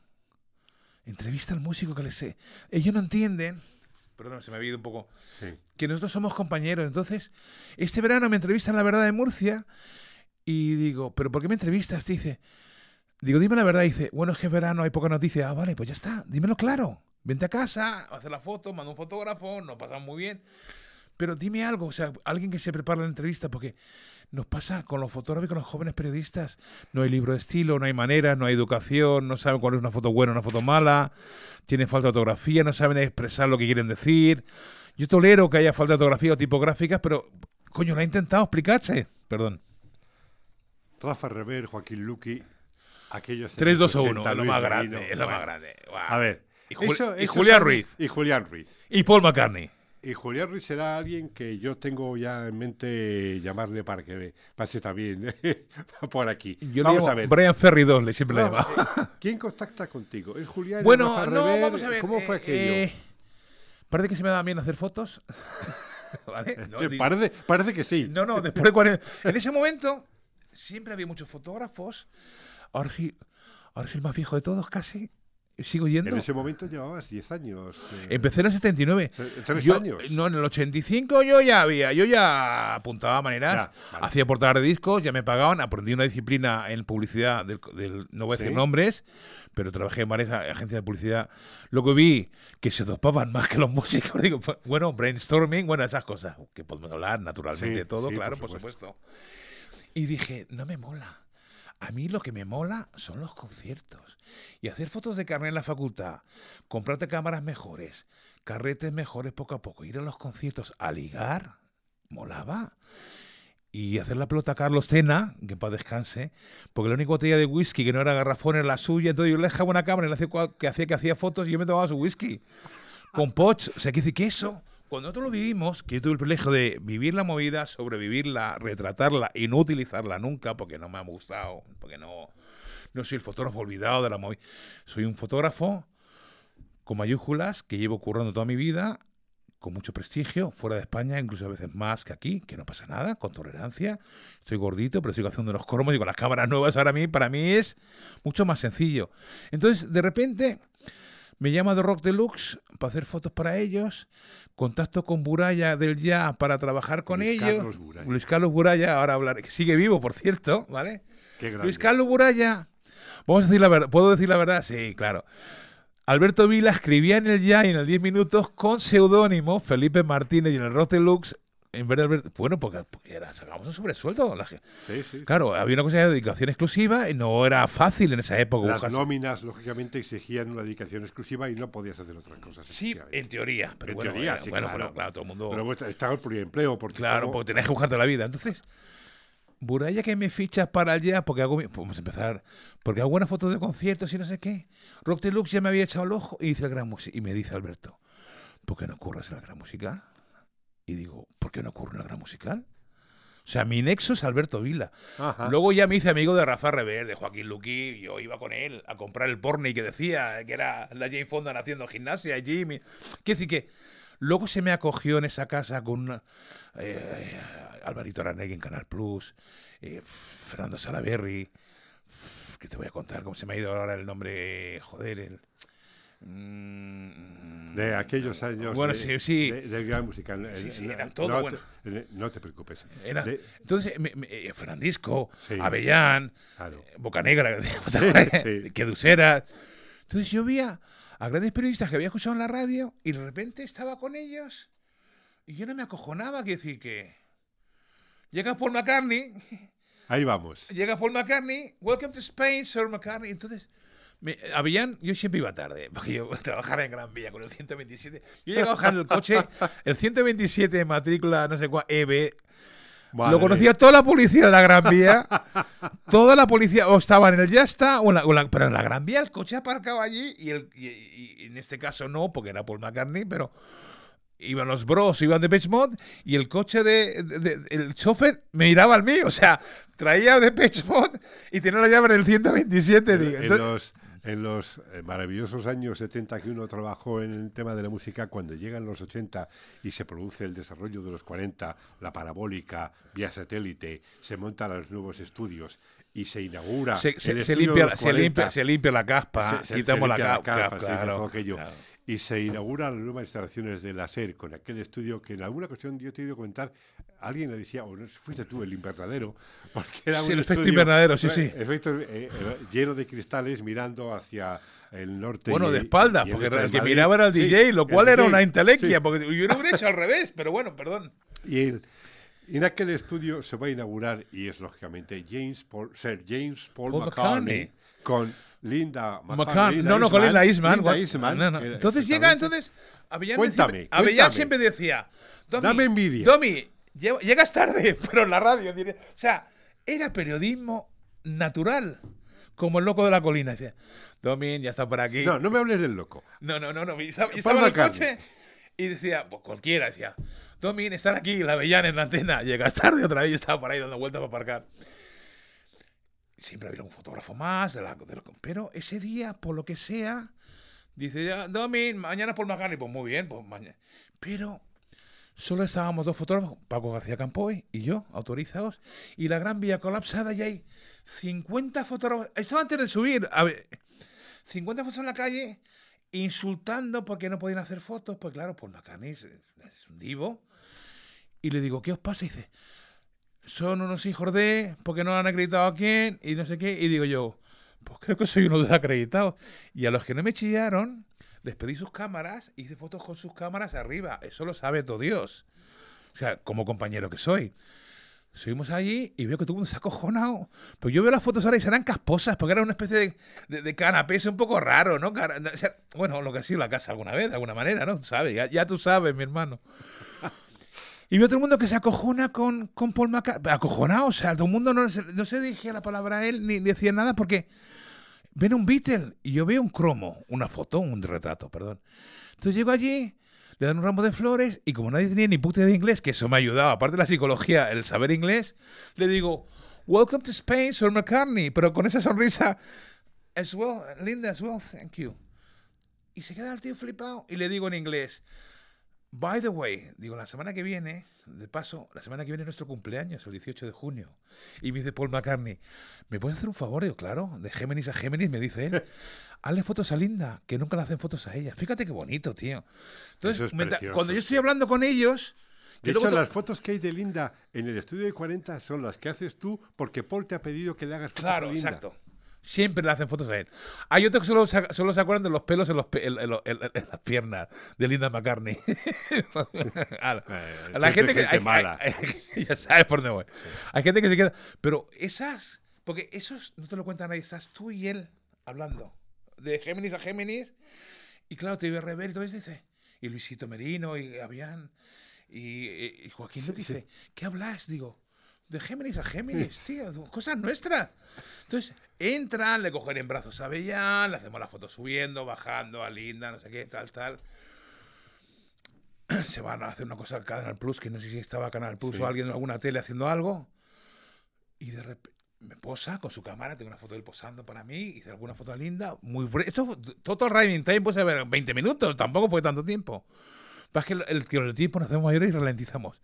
Entrevista al músico que le sé. Ellos no entienden, perdón, se me había ido un poco, Sí. que nosotros somos compañeros. Entonces, este verano me entrevistan La Verdad de Murcia y digo, ¿pero por qué me entrevistas? Dice, digo, dime la verdad. Dice, bueno, es que es verano, hay poca noticia. Ah, vale, pues ya está, dímelo claro. Vente a casa, hacer la foto, manda un fotógrafo, nos pasamos muy bien. Pero dime algo, o sea, alguien que se prepara la entrevista, porque nos pasa con los fotógrafos y con los jóvenes periodistas. No hay libro de estilo, no hay manera, no hay educación, no saben cuál es una foto buena o una foto mala, tienen falta de ortografía, no saben expresar lo que quieren decir. Yo tolero que haya falta de ortografía o tipográficas, pero, coño, lo ha intentado explicarse. Perdón. Rafa Rever, Joaquín Luqui, aquellos... 3, 2 o 80, 1, es lo más grande, es lo más grande. A ver. Y Jul- eso- y Julián son- Ruiz. Y Julián Ruiz. Y Paul McCartney. Y Julián Ruiz será alguien que yo tengo ya en mente llamarle para que pase también por aquí. Yo le Vamos a ver. Brian Ferry 2, le siempre le No, llamado. eh, ¿Quién contacta contigo? ¿Es Julián? ¿Es Bueno, no, Rever? vamos a ver. ¿Cómo fue eh, aquello? eh, parece que se me da bien hacer fotos. ¿Vale? No, parece, parece que sí. no, no, después de 40. En ese momento siempre había muchos fotógrafos. Ahora sí, ahora soy el más viejo de todos casi. Sigo yendo. En ese momento llevabas 10 años. eh, Empecé en el 79. tre- tres Yo- años. No, en el 85 yo ya había, yo ya apuntaba maneras, Ya, vale. hacía portadas de discos, ya me pagaban, aprendí una disciplina en publicidad, del, del- no voy a decir nombres, pero trabajé en varias agencias de publicidad. Lo que vi, que se dopaban más que los músicos, digo, bueno, brainstorming, bueno, esas cosas, que podemos hablar naturalmente Sí, de todo, sí, claro, por por supuesto. Y dije, no me mola. A mí lo que me mola son los conciertos. Y hacer fotos de carnet en la facultad, comprarte cámaras mejores, carretes mejores poco a poco, ir a los conciertos a ligar, molaba. Y hacer la pelota a Carlos Cena, que para descanse, porque la única botella de whisky que no era garrafón era la suya, entonces yo le dejaba una cámara y le hacía cua- que hacía que hacía fotos y yo me tomaba su whisky. Con poch, o sea, que dice que eso, cuando nosotros lo vivimos, que yo tuve el privilegio de vivir la movida, sobrevivirla, retratarla y no utilizarla nunca, porque no me ha gustado, porque no, no soy el fotógrafo olvidado de la movida. Soy un fotógrafo con mayúsculas que llevo currando toda mi vida, con mucho prestigio, fuera de España, incluso a veces más que aquí, que no pasa nada, con tolerancia. Estoy gordito, pero sigo haciendo los cromos y con las cámaras nuevas ahora mí, para mí es mucho más sencillo. Entonces, de repente, me llama de Rock Deluxe para hacer fotos para ellos, contacto con Buraya del Ya para trabajar con Luis ellos. Carlos Buraya. Luis Carlos Buraya, ahora hablar, que sigue vivo, por cierto, ¿vale? Qué. Luis Carlos Buraya. Vamos a decir la verdad. ¿Puedo decir la verdad? Sí, claro. Alberto Vila escribía en el Ya y en el 10 minutos con seudónimo Felipe Martínez y en el Rock Deluxe. En vez de bueno, porque, porque era, sacamos un sobresueldo. la gen- Sí, sí. Claro, había una cosa de dedicación exclusiva y no era fácil en esa época. Las buscarse- nóminas, lógicamente, exigían una dedicación exclusiva y no podías hacer otras cosas. Sí, en teoría. Pero En bueno, teoría, sí, bueno, claro. pero claro, todo el mundo. Pero pues, estaba el pluriempleo, porque Claro, como- porque tenés que buscarte la vida. Entonces, Buraya que me fichas para allá, porque hago. Vamos a empezar. Porque hago buenas fotos de conciertos y no sé qué. Rock Deluxe ya me había echado el ojo y dice el gran música. Y me dice Alberto, ¿por qué no curras en la gran musical? Y digo, ¿por qué no ocurre en la gran musical? O sea, mi nexo es Alberto Vila. Ajá. Luego ya me hice amigo de Rafa Rever, de Joaquín Luqui. Yo iba con él a comprar el porni que decía que era la Jane Fonda haciendo gimnasia, Jimmy. Quiero decir que luego se me acogió en esa casa con una- eh, Alvarito Aranegui en Canal Plus, eh, Fernando Salaberry. que te voy a contar cómo se me ha ido ahora el nombre? Joder, el. Mm, de aquellos años Bueno, de, sí, sí. de- gran música. Sí, sí, no- era todo no, bueno. te, no te preocupes. Era- De- entonces, me- me- eh, Fernandisco, Sí. Avellán, claro. eh, Bocanegra. Quedusera. Entonces yo veía a grandes periodistas que había escuchado en la radio y de repente estaba con ellos y yo no me acojonaba, que decir que llega Paul McCartney, Ahí vamos. llega Paul McCartney, welcome to Spain, Sir McCartney. Entonces, me, Avellán, yo siempre iba tarde, porque yo trabajaba en Gran Vía con el 127. Yo llegaba bajando el coche, el 127 de matrícula, no sé cuál, EB, lo conocía toda la policía de la Gran Vía. toda la policía o estaba en el Ya está, o en la- o la- pero en la Gran Vía el coche aparcaba allí y, el, y- y- y en este caso no, porque era Paul McCartney, pero iban los bros, iban de Beach y el coche de, de- de- el chofer me miraba al mío, o sea, traía de Beach Mod y tenía la llave en el 127. digo. En Entonces- los, en los eh, maravillosos años 70 que uno trabajó en el tema de la música, cuando llegan los 80 y se produce el desarrollo de los 40, la parabólica, vía satélite, se montan los nuevos estudios y se inaugura. se, se- se limpia, se, limpia, 40, se limpia la caspa, quitamos la, limpia ca- capa, ca- se limpia claro, todo aquello. claro. Y se inauguran las nuevas instalaciones de la SER con aquel estudio que en alguna ocasión yo te he ido a comentar, alguien le decía, o no sé, fuiste tú, el invernadero, porque era Sí, un el efecto estudio- invernadero, sí, sí. efecto, eh, eh, lleno de cristales mirando hacia el norte. Bueno, de espalda, y porque de el que miraba era el Sí, DJ, lo el cual era DJ, una intelequia, sí. porque yo lo hubiera hecho al revés, pero bueno, perdón. Y el- en aquel estudio se va a inaugurar, y es lógicamente James Paul, Sir James Paul, Paul McCartney, McCartney. con Linda. McCann, Linda no, no, con Linda Eastman. Linda Eastman, no, no. Entonces llega, entonces, Avellán, Cuéntame, siempre, Avellán cuéntame. siempre decía, Domi, Dame envidia. Domi, lle- llegas tarde, pero en la radio. diré- O sea, era periodismo natural, como el loco de la colina. Decía, Domin, ya está por aquí. No, no me hables del loco. No, no, no, no. Y estaba, estaba en el coche y decía, pues cualquiera, decía, Domin, están aquí, la Avellán en la antena. Llegas tarde otra vez y estaba por ahí dando vueltas para aparcar. Siempre había un fotógrafo más, de de pero ese día, por lo que sea, dice, Domin, mañana por McCartney. Pues muy bien, pues mañana. Pero solo estábamos dos fotógrafos, Paco García Campoy y yo, autorizados, y la gran vía colapsada y hay 50 fotógrafos. Esto antes de subir, a ver, 50 fotos en la calle insultando porque no podían hacer fotos, pues claro, Paul McCartney es, es un divo. Y le digo, ¿qué os pasa? Y dice, son unos hijos de, porque no han acreditado a quién, y no sé qué. Y digo yo, pues creo que soy uno de los acreditados. Y a los que no me chillaron, les pedí sus cámaras, hice fotos con sus cámaras arriba. Eso lo sabe todo Dios. O sea, como compañero que soy. Subimos allí y veo que todo el mundo se ha acojonado. Pues yo veo las fotos ahora y serán casposas, porque era una especie de, de, de canapé, es un poco raro, ¿no? O sea, bueno, lo que ha sido la casa alguna vez, de alguna manera, ¿no? Sabes, ya, ya tú sabes, mi hermano. Y veo todo el mundo que se acojona con, con Paul McCartney. Acojonado, o sea, todo el mundo no, no se dirigía la palabra a él ni decía nada porque ven un Beatle y yo veo un cromo, una foto, un retrato, perdón. Entonces llego allí, le dan un ramo de flores y como nadie tenía ni puta de inglés, que eso me ha ayudado, aparte de la psicología, el saber inglés, le digo, Welcome to Spain, Sir McCartney, pero con esa sonrisa, as well, Linda, as well, thank you. Y se queda el tío flipado y le digo en inglés, By the way, digo, la semana que viene, de paso, la semana que viene es nuestro cumpleaños, el 18 de junio. Y me dice Paul McCartney, ¿me puedes hacer un favor? Digo, claro, de Géminis a Géminis, me dice él. Hazle fotos a Linda, que nunca le hacen fotos a ella. Fíjate qué bonito, tío. Entonces, es mientras- cuando yo estoy hablando con ellos, De hecho, las fotos que hay de Linda en el estudio de 40 son las que haces tú porque Paul te ha pedido que le hagas fotos Claro, a Linda. exacto. Siempre le hacen fotos a él. Hay otros que solo, solo se acuerdan de los pelos en, los pe- en- en- en- las piernas de Linda McCartney. a la, Eh, a la gente que. gente hay- mala. hay- hay- ya sabes por dónde voy. Hay gente que se queda. Pero esas. Porque esos no te lo cuenta nadie. Estás tú y él hablando. De Géminis a Géminis. Y claro, te iba a rever y todo eso dice. Y Luisito Merino y Avián. Y, y- y Joaquín Luque dice, ¿qué hablas? Digo, de Géminis a Géminis, tío, cosas nuestras. Entonces, entran, le cogen en brazos a Bellán, le hacemos la foto subiendo, bajando, a Linda, no sé qué, tal, tal. Se van a hacer una cosa a Canal Plus, que no sé si estaba Canal Plus Sí. o alguien en alguna tele haciendo algo. Y de repente me posa con su cámara, tengo una foto de él posando para mí, hice alguna foto a Linda, muy Esto fue Total Riding Time, pues a ver, 20 minutos, tampoco fue tanto tiempo. Pasa que el, el, que el tiempo nos hacemos mayores y ralentizamos.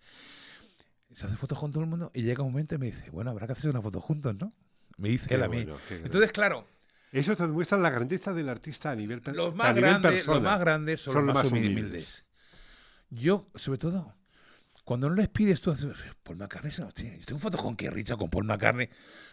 Se hace fotos con todo el mundo y llega un momento y me dice, bueno, habrá que hacer una foto juntos, ¿no? Me dice Qué él a mí. bueno, Entonces, claro, Eso te demuestra la grandeza del artista a nivel Los a más, nivel persona. los más grandes son, los más humildes. Yo, sobre todo, cuando no les pides tú, Paul McCartney, lo tiene. yo tengo fotos con Keith Richards, con Paul McCartney,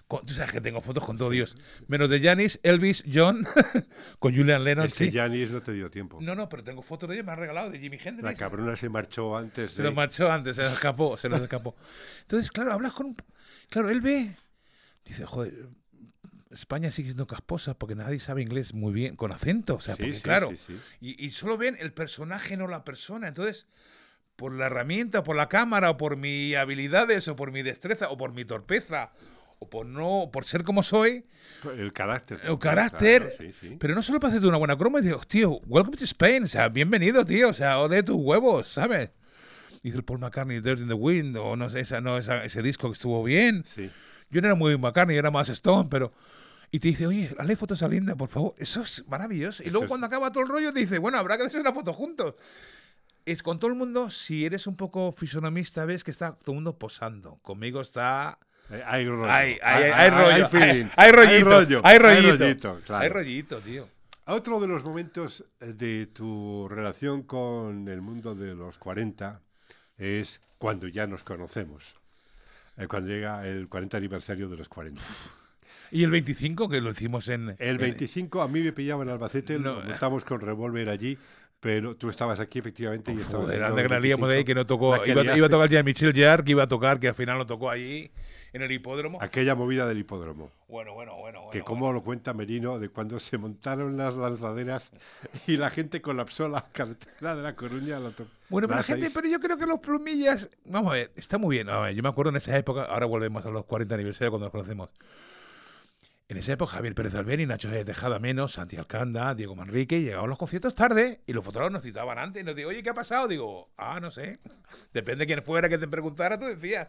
con- tú sabes que tengo fotos con todo Dios, menos de Janis, Elvis, John, con Julian Lennon, Es que sí. Janis no te dio tiempo. No, no, pero tengo fotos de ellos, me han regalado, de Jimi Hendrix. La cabrona se marchó antes Se los marchó antes, se los escapó, se los escapó. Entonces, claro, hablas con un... Claro, él ve, dice, joder, España sigue siendo casposa porque nadie sabe inglés muy bien, con acento, o sea, Sí, porque sí, claro, sí. Y, y solo ven el personaje, no la persona. Entonces, por la herramienta, por la cámara, o por mis habilidades, o por mi destreza, o por mi torpeza, o por no, por ser como soy, El carácter. el carácter. Claro. Pero no solo para hacerte una buena croma, y digo, tío, welcome to Spain, o sea, bienvenido, tío, o sea, ole tus huevos, ¿sabes? Dice el Paul McCartney, Dirt in the Wind, o no sé, esa, no, esa- ese disco que estuvo bien. Sí. Yo no era muy McCartney, era más Stone, pero... Y te dice, oye, hazle fotos a Linda, por favor. Eso es maravilloso. Y luego es- cuando acaba todo el rollo te dice, bueno, habrá que hacer una foto juntos. Es con todo el mundo, si eres un poco fisonomista, ves que está todo el mundo posando. Conmigo está... Eh, Hay rollo. Hay, hay, hay rollo, hay, hay rollito, rollo, hay rollito, rollito, claro. hay rollito, tío. Otro de los momentos eh, de tu relación con el mundo de los 40 es cuando ya nos conocemos. Eh, cuando llega el 40 aniversario de los 40. Y el 25, que lo hicimos en... El en- 25 a mí me pillaba en Albacete, No. lo montamos con revólver allí, pero tú estabas aquí efectivamente y estabas Joder, en anda el que la liamos de ahí, 25. que no tocó... La que Iba, iba a tocar ya Michelle Jarre, que iba a tocar, que al final lo tocó allí, en el hipódromo. Aquella movida del hipódromo. Bueno, bueno, bueno, bueno. que bueno. como lo cuenta Merino, de cuando se montaron las lanzaderas y la gente colapsó la carretera de La Coruña. To- Bueno, pero la gente, pero yo creo que los plumillas, vamos a ver, está muy bien. A ver, yo me acuerdo en esa época, ahora volvemos a los 40 aniversarios cuando nos conocemos. En esa época, Javier Pérez Albeni, Nacho de Tejada menos, Santi Alcanda, Diego Manrique, llegaban los conciertos tarde y los fotógrafos nos citaban antes y nos digo, oye, ¿qué ha pasado? Digo, ah, no sé. Depende de quién fuera que te preguntara, tú decías.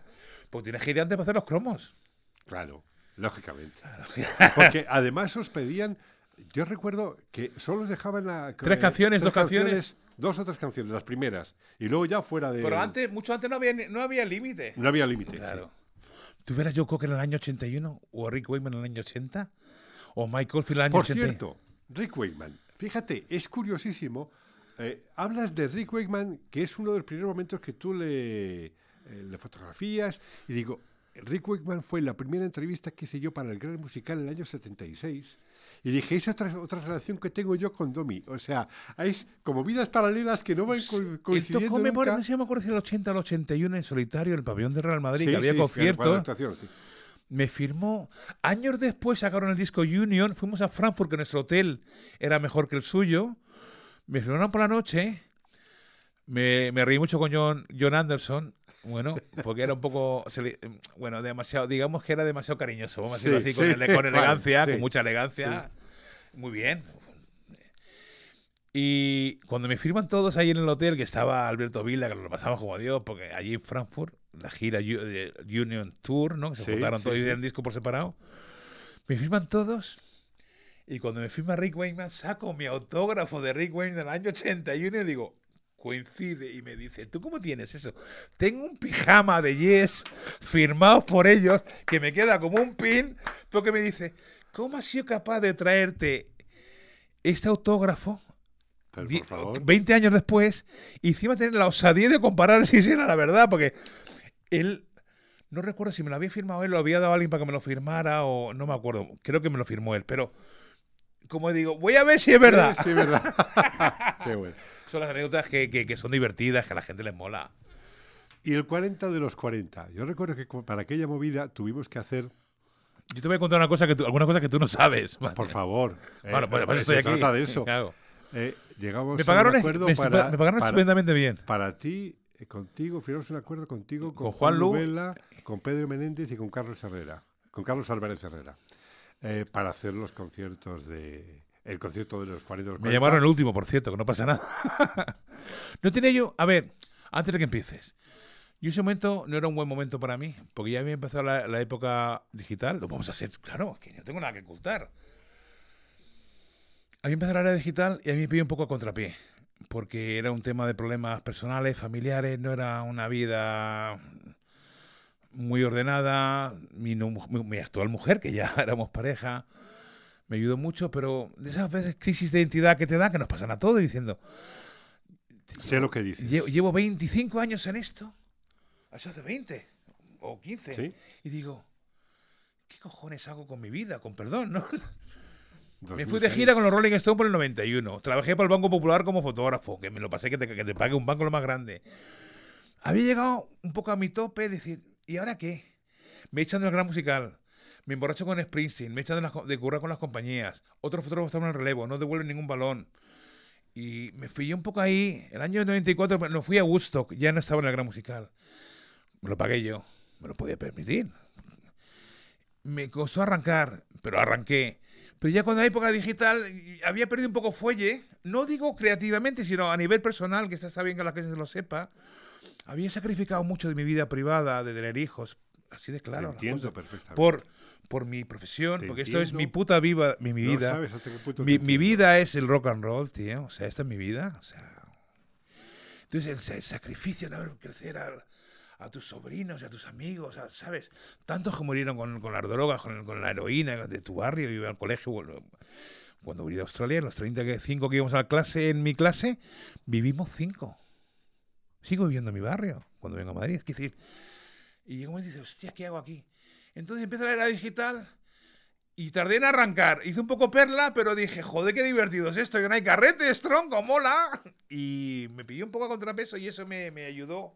Pues tienes que ir antes para hacer los cromos. Claro, lógicamente. Porque además os pedían, yo recuerdo que solo os dejaban la, Tres canciones, dos canciones. Dos o tres canciones, las primeras. Y luego ya fuera de... Pero antes, mucho antes no había, no había límite. No había límite. Claro. ¿Tú hubieras Joe Cocker en el año 81? ¿O Rick Wakeman en el año 80? ¿O Michael Field en el año Por 80? cierto, Rick Wakeman, fíjate, es curiosísimo. eh, hablas de Rick Wakeman, que es uno de los primeros momentos que tú le, eh, le fotografías, y digo, Rick Wakeman fue la primera entrevista que hice yo para el Gran Musical en el año 76. Y dije, esa es otra, otra relación que tengo yo con Domi. O sea, hay como vidas paralelas que no van co- Él coincidiendo tocó, me, nunca. no sé si me acuerdo si el 80 o el 81 en solitario en el pabellón de Real Madrid, Sí, que había conciertos. sí. Me firmó. Años después sacaron el disco Union. Fuimos a Frankfurt, que nuestro hotel era mejor que el suyo. Me firmaron por la noche. Me, me reí mucho con John, John Anderson. Bueno, porque era un poco. le- bueno, demasiado. Digamos que era demasiado cariñoso. Vamos a decirlo Sí, así, con, ele- con vale, elegancia, sí, con mucha elegancia. Muy bien. Y cuando me firman todos ahí en el hotel, que estaba Alberto Vila, que lo pasamos como Dios, porque allí en Frankfurt, la gira Union Tour, ¿no? Que se juntaron todos y dieron disco por separado. Me firman todos. Y cuando me firma Rick Wakeman, saco mi autógrafo de Rick Wakeman del año 81 y digo, coincide. Y me dice, ¿tú cómo tienes eso? Tengo un pijama de Yes firmado por ellos que me queda como un pin, porque me dice, ¿cómo has sido capaz de traerte este autógrafo Pero, por favor. 20 años después, y encima tener la osadía de comparar si era la verdad, porque él, no recuerdo si me lo había firmado él, lo había dado a alguien para que me lo firmara, o no me acuerdo, creo que me lo firmó él, pero como digo, voy a ver si es verdad. Sí, sí, verdad. Qué bueno. Son las anécdotas que, que- que son divertidas, que a la gente les mola. Y el 40 de los 40. Yo recuerdo que para aquella movida tuvimos que hacer, Yo te voy a contar una cosa que tú, alguna cosa que tú no sabes. ¿vale? por favor. Bueno, pues, pues se estoy aquí. trata de eso. Claro. Eh, llegamos Me a pagaron, un acuerdo me, para, me pagaron para- estupendamente bien. para ti, eh, contigo, firmamos un acuerdo contigo, con, Con Juan Lu. Vela, con Pedro Menéndez y con Carlos Herrera, con Carlos Álvarez Herrera, eh, para hacer los conciertos de el concierto de los 40 de los Me 40. llamaron el último, por cierto, que no pasa nada. no tenía yo. A ver, antes de que empieces. Yo ese momento no era un buen momento para mí, porque ya había empezado la, la época digital. Lo vamos a hacer, claro, que no tengo nada que ocultar. Había empezado la era digital y a mí me pilló un poco a contrapié, porque era un tema de problemas personales, familiares, no era una vida muy ordenada. Mi, mi- mi actual mujer, que ya éramos pareja, Me ayudó mucho, pero de esas veces crisis de identidad que te da, que nos pasan a todos, diciendo, Sé lo que dices. llevo, llevo 25 años en esto, eso hace 20 o 15, Sí. y digo, ¿qué cojones hago con mi vida? Con perdón, ¿no? Me fui 2006. de gira con los Rolling Stones por el 91. Trabajé para el Banco Popular como fotógrafo, que me lo pasé que te, que te pague un banco lo más grande. Había llegado un poco a mi tope, decir, ¿y ahora qué? Me echan del gran musical, me emborracho con Springsteen, me echan de, las de currar con las compañías, otros fotógrafos en el relevo, no devuelven ningún balón. Y me fui un poco ahí. El año 94 no fui a Woodstock, ya no estaba en el gran musical. Me lo pagué yo, me lo podía permitir. Me costó arrancar, pero arranqué. Pero ya cuando la época digital había perdido un poco fuelle, no digo creativamente, sino a nivel personal, que está- bien que la gente se lo sepa, había sacrificado mucho de mi vida privada, de tener hijos, así de claro. Entiendo perfectamente. por, por mi profesión, Te porque esto es mi entiendo. puta viva, mi, mi No vida. sabes hasta qué punto Mi, mi entiendo. vida es el rock and roll, tío. O sea, esta es mi vida. O sea. Entonces, el, el sacrificio de ver crecer al- a tus sobrinos y a tus amigos, a- ¿sabes? Tantos que murieron con, con las drogas, con, con la heroína de tu barrio, iba al colegio. bueno, Cuando volví de Australia, los 35 que íbamos a la clase, en mi clase, vivimos 5. Sigo viviendo en mi barrio cuando vengo a Madrid. Es decir, y llega un momento y dice, hostia, ¿qué hago aquí? Entonces empieza la era digital y tardé en arrancar. Hice un poco perla, pero dije, joder, qué divertido es esto, que no hay carretes, tronco, mola. Y me pilló un poco a contrapeso y eso me, me ayudó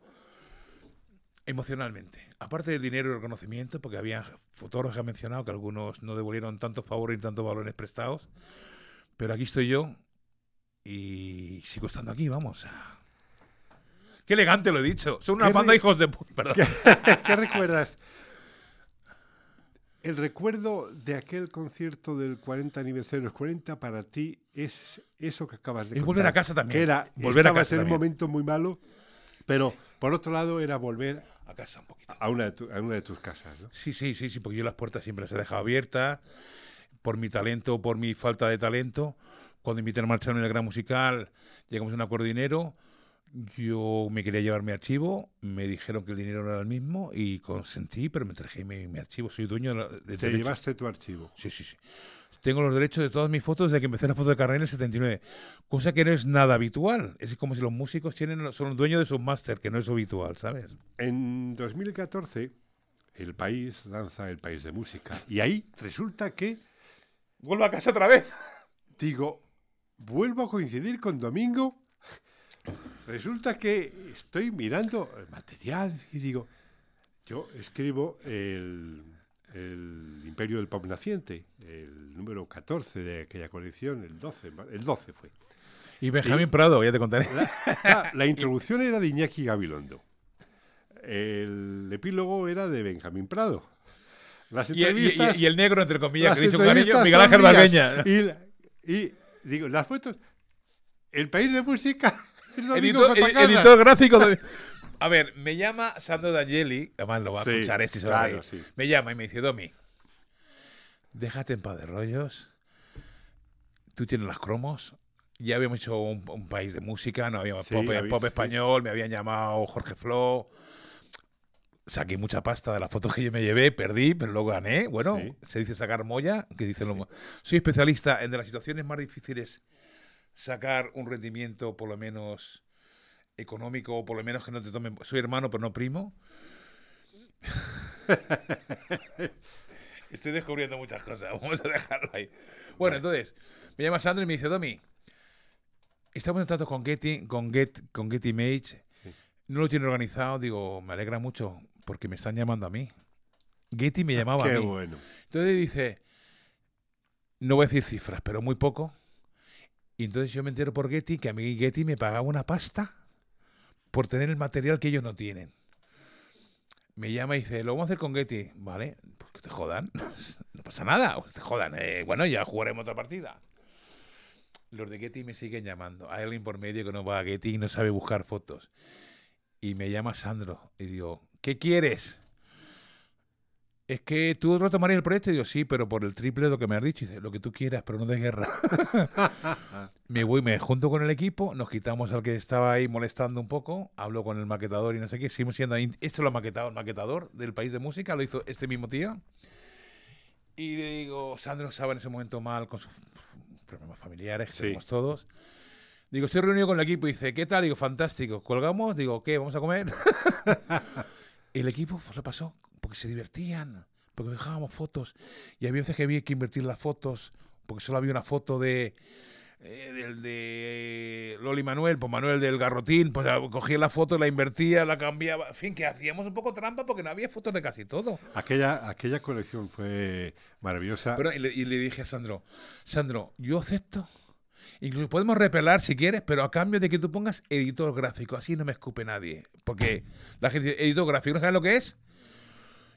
emocionalmente. Aparte del dinero y el reconocimiento, porque había fotógrafos que han mencionado que algunos no devolvieron tanto favor y tantos balones prestados. Pero aquí estoy yo y sigo estando aquí, vamos. Qué elegante lo he dicho. Son una ¿Qué banda de hijos de. Perdón. ¿Qué recuerdas? El recuerdo de aquel concierto del 40 aniversario los 40 para ti es eso que acabas de Es volver a casa también. Era, Volver a casa en un momento muy malo, pero por otro lado era volver A casa un poquito. a una de, tu- a una de tus casas. ¿no? Sí, sí, sí, sí, porque yo las puertas siempre las he dejado abiertas por mi talento o por mi falta de talento. Cuando invité a marcharme en el gran musical, llegamos a un acuerdo de dinero. Yo me quería llevar mi archivo, me dijeron que el dinero no era el mismo y consentí, pero me traje mi, mi archivo. Soy dueño de, de Te llevaste tu archivo. Sí, sí, sí. Tengo los derechos de todas mis fotos desde que empecé la foto de carrera en el 79, cosa que no es nada habitual. Es como si los músicos tienen, son dueños de sus máster, que no es habitual, ¿sabes? En 2014, el país lanza el país de música. Y ahí resulta que, Vuelvo a casa otra vez. digo, vuelvo a coincidir con Domingo. Resulta que estoy mirando el material y digo, yo escribo el, el Imperio del Pop Naciente, el número 14 de aquella colección, el 12, ma- el 12 fue. Y Benjamín Prado, ya te contaré. Ah, la introducción era de Iñaki Gabilondo. El epílogo era de Benjamín Prado. Las Y el, y- y- y el negro, entre comillas, las que dicho con cariño, Miguel Ángel. Barbeña. Y, la- y digo, las fotos, el país de música, Editor, Fotocasa. editor gráfico. de- A ver, me llama Sandro D'Angeli, además lo va a Sí, escuchar este claro, sí. Me llama y me dice, Domi, déjate en paz de rollos. Tú tienes las cromos. Ya habíamos hecho un, un país de música, no habíamos Sí, pop, habéis- pop sí. español, me habían llamado Jorge Flo. Saqué mucha pasta de las fotos que yo me llevé, perdí, pero luego gané. Bueno, Sí. se dice sacar molla, que dicen los... Soy especialista en de las situaciones más difíciles sacar un rendimiento por lo menos económico o por lo menos que no te tomen... Soy hermano pero no primo. Estoy descubriendo muchas cosas, vamos a dejarlo ahí. Bueno, entonces, me llama Sandro y me dice, Domi, estamos en trato con Getty, con Get, con Getty Image, Sí. no lo tiene organizado, digo, me alegra mucho porque me están llamando a mí. Getty me llamaba Qué a mí. bueno. Entonces dice, no voy a decir cifras, pero muy poco. Y entonces yo me entero por Getty que a mí Getty me pagaba una pasta por tener el material que ellos no tienen. Me llama y dice, lo vamos a hacer con Getty. Vale, pues que te jodan. No pasa nada, pues te jodan. Eh, bueno, ya jugaremos otra partida. Los de Getty me siguen llamando. Hay alguien por medio que no va a Getty y no sabe buscar fotos. Y me llama Sandro y digo, ¿qué quieres? Es que tú retomarías el proyecto y digo, sí, pero por el triple de lo que me has dicho. Y dice, lo que tú quieras, pero no de guerra. me voy, me junto con el equipo, nos quitamos al que estaba ahí molestando un poco, hablo con el maquetador y no sé qué, seguimos siendo ahí. Esto lo ha maquetado el maquetador del país de música, lo hizo este mismo tío. Y le digo, Sandro estaba en ese momento mal con sus problemas familiares, que Sí. tenemos todos. Digo, estoy reunido con el equipo y dice, ¿qué tal? Digo, fantástico. ¿Colgamos? Digo, ¿qué? ¿Vamos a comer? el equipo pues, lo pasó porque se divertían, porque dejábamos fotos. Y había veces que había que invertir las fotos, porque solo había una foto de, eh, del de Loli Manuel, pues Manuel del Garrotín, pues ah, cogía la foto, la invertía, la cambiaba. En fin, que hacíamos un poco trampa porque no había fotos de casi todo. Aquella, aquella colección fue maravillosa. Pero, y, le, y le dije a Sandro, Sandro, yo acepto. Incluso podemos repelar si quieres, pero a cambio de que tú pongas editor gráfico, así no me escupe nadie. Porque la gente dice, editor gráfico, ¿no sabes lo que es?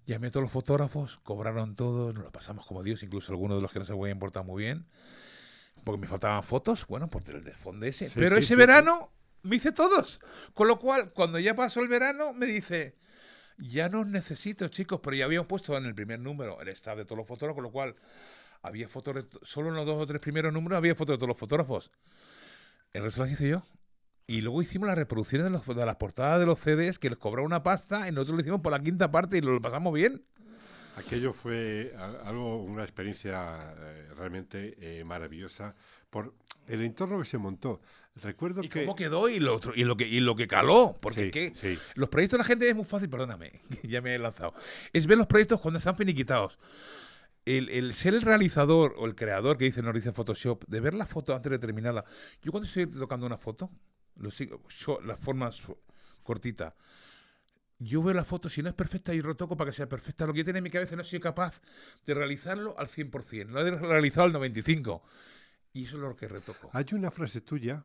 Llamé a todos los fotógrafos, cobraron todo, nos lo pasamos como Dios, incluso algunos de los que no se a importar muy bien. Porque me faltaban fotos, bueno, por el de fondo ese. Sí, pero sí, ese sí, verano me hice todos. Con lo cual, cuando ya pasó el verano, me dice, ya no os necesito, chicos, pero ya habíamos puesto en el primer número el staff de todos los fotógrafos, con lo cual había fotos, solo en los dos o tres primeros números había fotos de todos los fotógrafos. El resto las hice yo. Y luego hicimos las reproducciones de, los- de las portadas de los CDs que les cobraba una pasta y nosotros lo hicimos por la quinta parte y lo pasamos bien. Aquello fue algo, una experiencia eh, realmente eh, maravillosa por el entorno que se montó. Recuerdo Y que... cómo quedó y lo, otro- y lo que y lo que caló. Porque Sí, ¿qué? sí. los proyectos de la gente es muy fácil, perdóname, que ya me he lanzado. Es ver los proyectos cuando están finiquitados. El, el ser el realizador o el creador que dice, nos dice Photoshop, de ver la foto antes de terminarla. Yo cuando estoy tocando una foto, lo sigo, yo- la forma su- cortita, yo veo la foto, si no es perfecta, yo retoco para que sea perfecta. Lo que yo tengo en mi cabeza no soy capaz de realizarlo al 100%, lo he realizado al 95%. Y eso es lo que retoco. Hay una frase tuya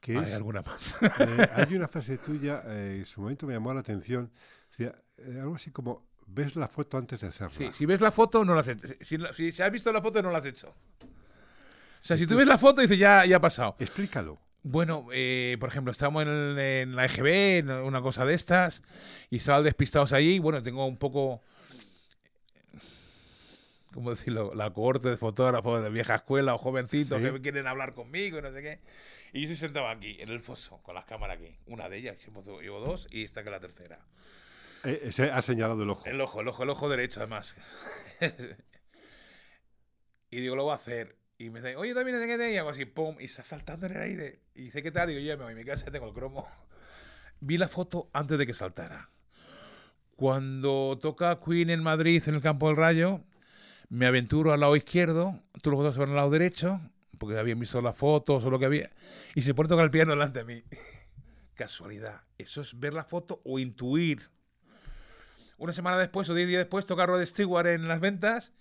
que Hay es... alguna más. eh, hay una frase tuya, eh, en su momento me llamó la atención, decía, eh, algo así como, ves la foto antes de hacerla. Sí, si ves la foto, no la has hecho. Si, si se ha visto la foto, no la has hecho. O sea, si tú ves la foto, dices, ya, ya ha pasado. Explícalo. Bueno, eh, por ejemplo, estamos en, el- en la EGB, en una cosa de estas, y estaban despistados allí. Bueno, tengo un poco, ¿cómo decirlo? La cohorte de fotógrafos de vieja escuela o jovencitos Sí. que quieren hablar conmigo y no sé qué. Y yo estoy sentado aquí, en el foso, con las cámaras aquí. Una de ellas, llevo dos, y esta que es la tercera. Eh, se ha señalado el ojo. El ojo, el ojo, el ojo derecho, además. y digo, lo voy a hacer. Y me dice, oye, también te y hago así, pum, y está saltando en el aire. Y dice, ¿qué tal? Digo, ya me voy casa, tengo el cromo. Vi la foto antes de que saltara. Cuando toca Queen en Madrid, en el campo del Rayo, me aventuro al lado izquierdo, todos los fotos van al lado derecho, porque habían visto las fotos o lo que había, y se pone a tocar el piano delante de mí. Casualidad. Eso es ver la foto o intuir. Una semana después o diez días después toca Rod Stewart en las ventas.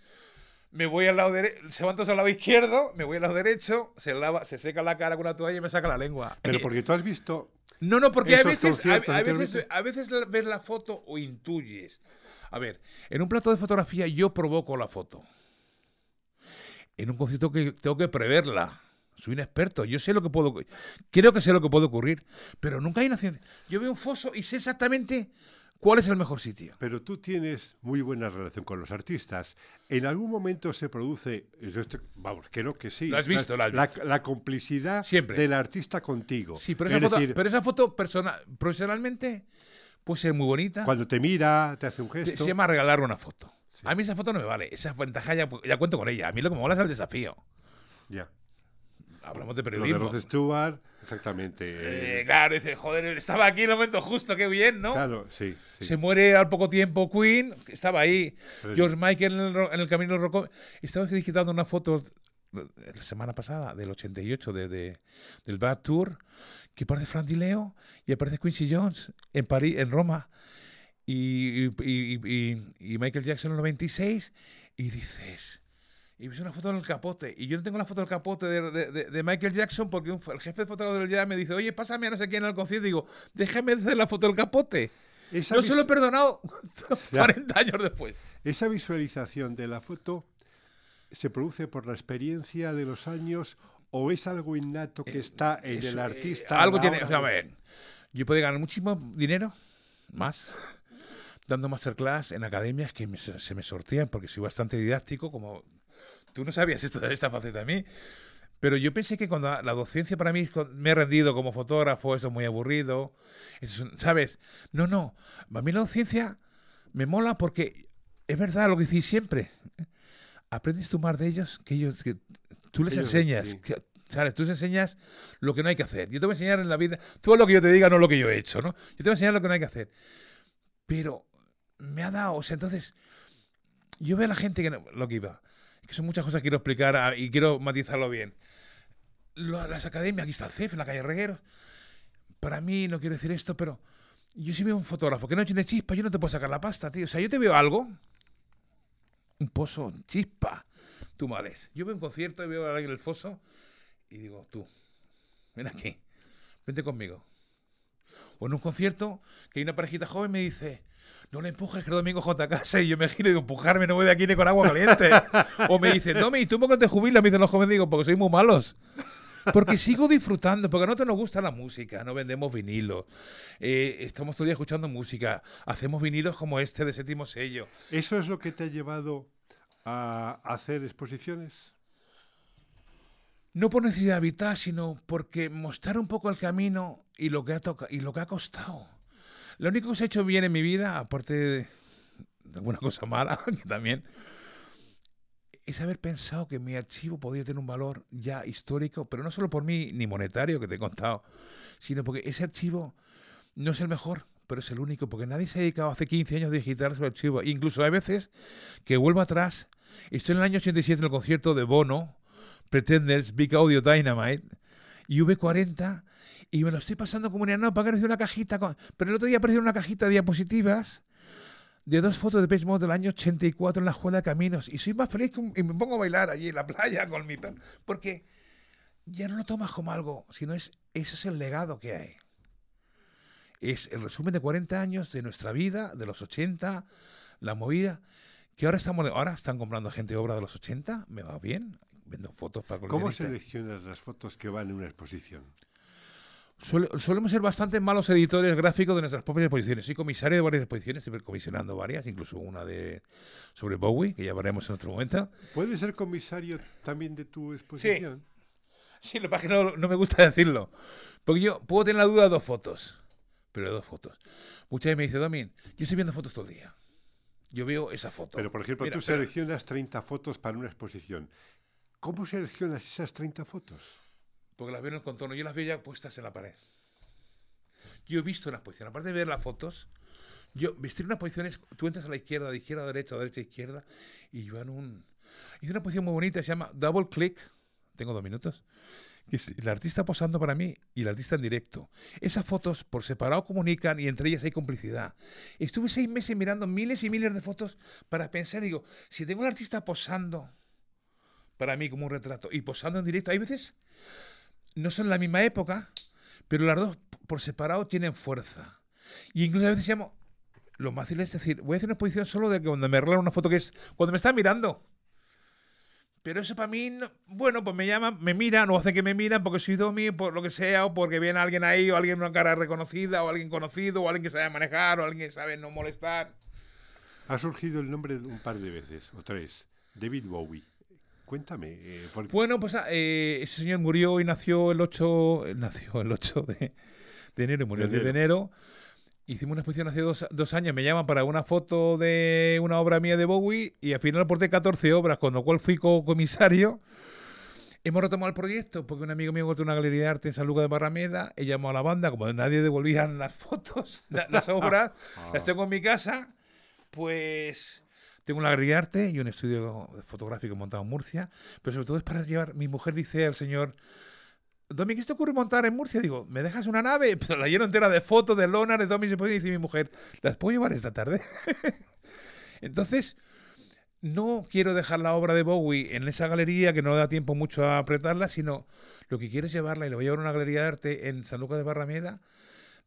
Me voy al lado derecho, se van todos al lado izquierdo, me voy al lado derecho, se lava, se seca la cara con una toalla y me saca la lengua. Pero porque tú has visto, No, no, porque a veces, a, veces, a veces ves la foto o intuyes. A ver, en un plato de fotografía yo provoco la foto. En un concierto que tengo que preverla. Soy un experto, yo sé lo que puedo, creo que sé lo que puede ocurrir, pero nunca hay una ciencia. Yo veo un foso y sé exactamente cuál es el mejor sitio. pero tú tienes muy buena relación con los artistas. ¿En algún momento se produce, yo estoy- vamos, creo que sí, Lo has visto, lo has la, visto. la complicidad Siempre. del artista contigo? Sí, pero es esa foto, decir, pero esa foto persona, profesionalmente puede ser muy bonita. cuando te mira, te hace un gesto. Se llama regalar una foto. Sí. A mí esa foto no me vale. Esa ventaja ya, ya cuento con ella. A mí lo que me mola es el desafío. Ya. Hablamos de Lo de periodismo. Rod Stewart, exactamente. Eh, eh, claro, dice, joder, estaba aquí en el momento justo, qué bien, ¿no? Claro, sí. sí. Se muere al poco tiempo Queen, que estaba ahí. George Michael en el, ro- en el camino del rock. Estaba digitando una foto la semana pasada, del 88, de, de- del Bad Tour, que aparece Frank Leo y aparece Quincy Jones en París, en Roma. Y, y- y- y- y Michael Jackson en el 96. Y dices. Y ves una foto en el capote. Y yo no tengo la foto del capote de, de- de- de Michael Jackson porque un- el jefe de fotógrafo del me dice, oye, pásame a no sé quién al concierto. Y digo, déjame hacer la foto del capote. Esa, No se lo he perdonado Ya. 40 años después. esa visualización de la foto se produce por la experiencia de los años o es algo innato que está en Eh, Eso, el eh, artista. a algo tiene. O sea, a ver, yo puedo ganar muchísimo dinero, más, dando masterclass en academias que me- se, se me sortean porque soy bastante didáctico, como tú no sabías esto de esta faceta de mí. Pero yo pensé que cuando la docencia para mí me he rendido como fotógrafo, eso es muy aburrido, eso es un- ¿sabes? No, no, a mí la docencia me mola porque es verdad lo que decís siempre. aprendes tú más de ellos que ellos, que tú les Ellos, enseñas. sí. que- ¿Sabes? Tú les enseñas lo que no hay que hacer. Yo te voy a enseñar en la vida, tú haz lo que yo te diga, no lo que yo he hecho, ¿no? Yo te voy a enseñar lo que no hay que hacer. Pero me ha dado, o sea, entonces, yo veo a la gente que no- lo que iba, que son muchas cosas que quiero explicar ah, y quiero matizarlo bien. Las academias, aquí está el CEF, en la calle Regueros. Para mí, no quiero decir esto, pero yo si veo un fotógrafo que no tiene chispa, yo no te puedo sacar la pasta, tío. O sea, yo te veo algo, un pozo, chispa, tú males. Yo veo un concierto y veo a alguien en el foso y digo, tú, ven aquí, vente conmigo. O en un concierto que hay una parejita joven me dice, no le empujes que el domingo J a casa y yo me giro y digo, empujarme no voy de aquí ni con agua caliente. o me dice, Domi, ¿y tú por qué te jubilas? Me dicen los jóvenes, digo, porque soy muy malos. Porque sigo disfrutando, porque a nosotros nos gusta la música, no vendemos vinilos, eh, estamos todo el día escuchando música, hacemos vinilos como este de séptimo sello. ¿Eso es lo que te ha llevado a hacer exposiciones? No por necesidad vital, sino porque mostrar un poco el camino y lo que ha, y lo que ha costado. Lo único que ha hecho bien en mi vida, aparte de, de alguna cosa mala, que también, es haber pensado que mi archivo podía tener un valor ya histórico, pero no solo por mí ni monetario que te he contado, sino porque ese archivo no es el mejor, pero es el único, porque nadie se ha dedicado hace 15 años a digitar su archivo. Incluso hay veces que vuelvo atrás, estoy en el año 87 en el concierto de Bono, Pretenders, Big Audio Dynamite, y V40, y me lo estoy pasando como una no, para que una cajita, con... pero el otro día apareció una cajita de diapositivas de dos fotos de Page Mode del año 84 en la Escuela de Caminos, y soy más feliz que un- y me pongo a bailar allí en la playa con mi perro, porque ya no lo tomas como algo, sino es, ese es el legado que hay. Es el resumen de 40 años de nuestra vida, de los 80, la movida, que ahora estamos, ahora están comprando gente obra de los 80, me va bien, vendo fotos para ¿Cómo seleccionas las fotos que van en una exposición? Suele- solemos ser bastante malos editores gráficos de nuestras propias exposiciones. Soy comisario de varias exposiciones, siempre comisionando varias, incluso una de sobre Bowie, que ya veremos en otro momento. ¿Puedes ser comisario también de tu exposición? Sí, lo que pasa es que no, no me gusta decirlo. Porque yo puedo tener la duda de dos fotos, pero de dos fotos. Muchas veces me dice, Domin, yo estoy viendo fotos todo el día. Yo veo esa foto. Pero, por ejemplo, Mira, tú pero- seleccionas 30 fotos para una exposición. ¿Cómo seleccionas esas 30 fotos? Porque las veo en el contorno, yo las veo ya puestas en la pared. Yo he visto una exposición, aparte de ver las fotos, yo vestir una exposición es, tú entras a la izquierda, de izquierda a derecha, a derecha a izquierda, y yo en un... Hice una posición muy bonita, se llama Double Click, tengo dos minutos, que es el artista posando para mí y el artista en directo. Esas fotos por separado comunican y entre ellas hay complicidad. Estuve seis meses mirando miles y miles de fotos para pensar, digo, si tengo al artista posando para mí como un retrato y posando en directo, hay veces no son la misma época, pero las dos por separado tienen fuerza. Y incluso a veces llamo, lo más fácil es decir, voy a hacer una exposición solo de cuando me arreglan una foto que es cuando me están mirando. Pero eso para mí, no- bueno, pues me llaman, me miran o hacen que me miran porque soy Domi, por lo que sea, o porque viene alguien ahí, o alguien una cara reconocida, o alguien conocido, o alguien que sabe manejar, o alguien que sabe no molestar. Ha surgido el nombre un par de veces, o tres. David Bowie. Cuéntame. eh, por- Bueno, pues ah, eh, ese señor murió y nació el 8, eh, nació el 8 de, de enero y murió el 10 de enero. Hicimos una exposición hace dos, dos años, me llaman para una foto de una obra mía de Bowie y al final aporté 14 obras, con lo cual fui co-comisario. Hemos retomado el proyecto porque un amigo mío encontró una galería de arte en San Lucas de Barrameda, he llamado a la banda, como nadie devolvía las fotos, la- las obras, las tengo en mi casa, pues tengo una galería de arte y un estudio fotográfico montado en Murcia, pero sobre todo es para llevar, mi mujer dice al señor, Domi, ¿qué se te ocurre montar en Murcia? Digo, ¿me dejas una nave? Pero la lleno entera de fotos, de lonas, de Domi, y dice mi mujer, ¿las puedo llevar esta tarde? Entonces, no quiero dejar la obra de Bowie en esa galería que no da tiempo mucho a apretarla, sino lo que quiero es llevarla y le voy a llevar a una galería de arte en San Lucas de Barrameda,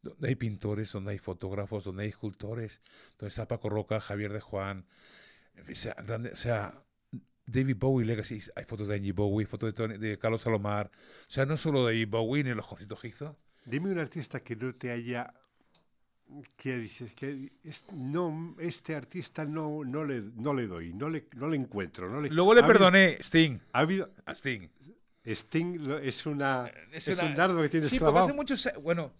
donde hay pintores, donde hay fotógrafos, donde hay escultores, donde está Paco Roca, Javier de Juan, sea, grande, sea, David Bowie Legacy, hay fotos de Angie Bowie, fotos de, Tony- de Carlos Salomar, o sea, no solo de Bowie ni los conciertos que hizo. Dime un artista que no te haya. que dices que es- no, este artista no, no, le, no le doy, no le, no le encuentro. No le, Luego le ha habido- perdoné, Sting, Ha habido. a Sting. Sting es, una, Es es, una- un dardo que tienes Sí, porque clavado. hace muchos... Bueno,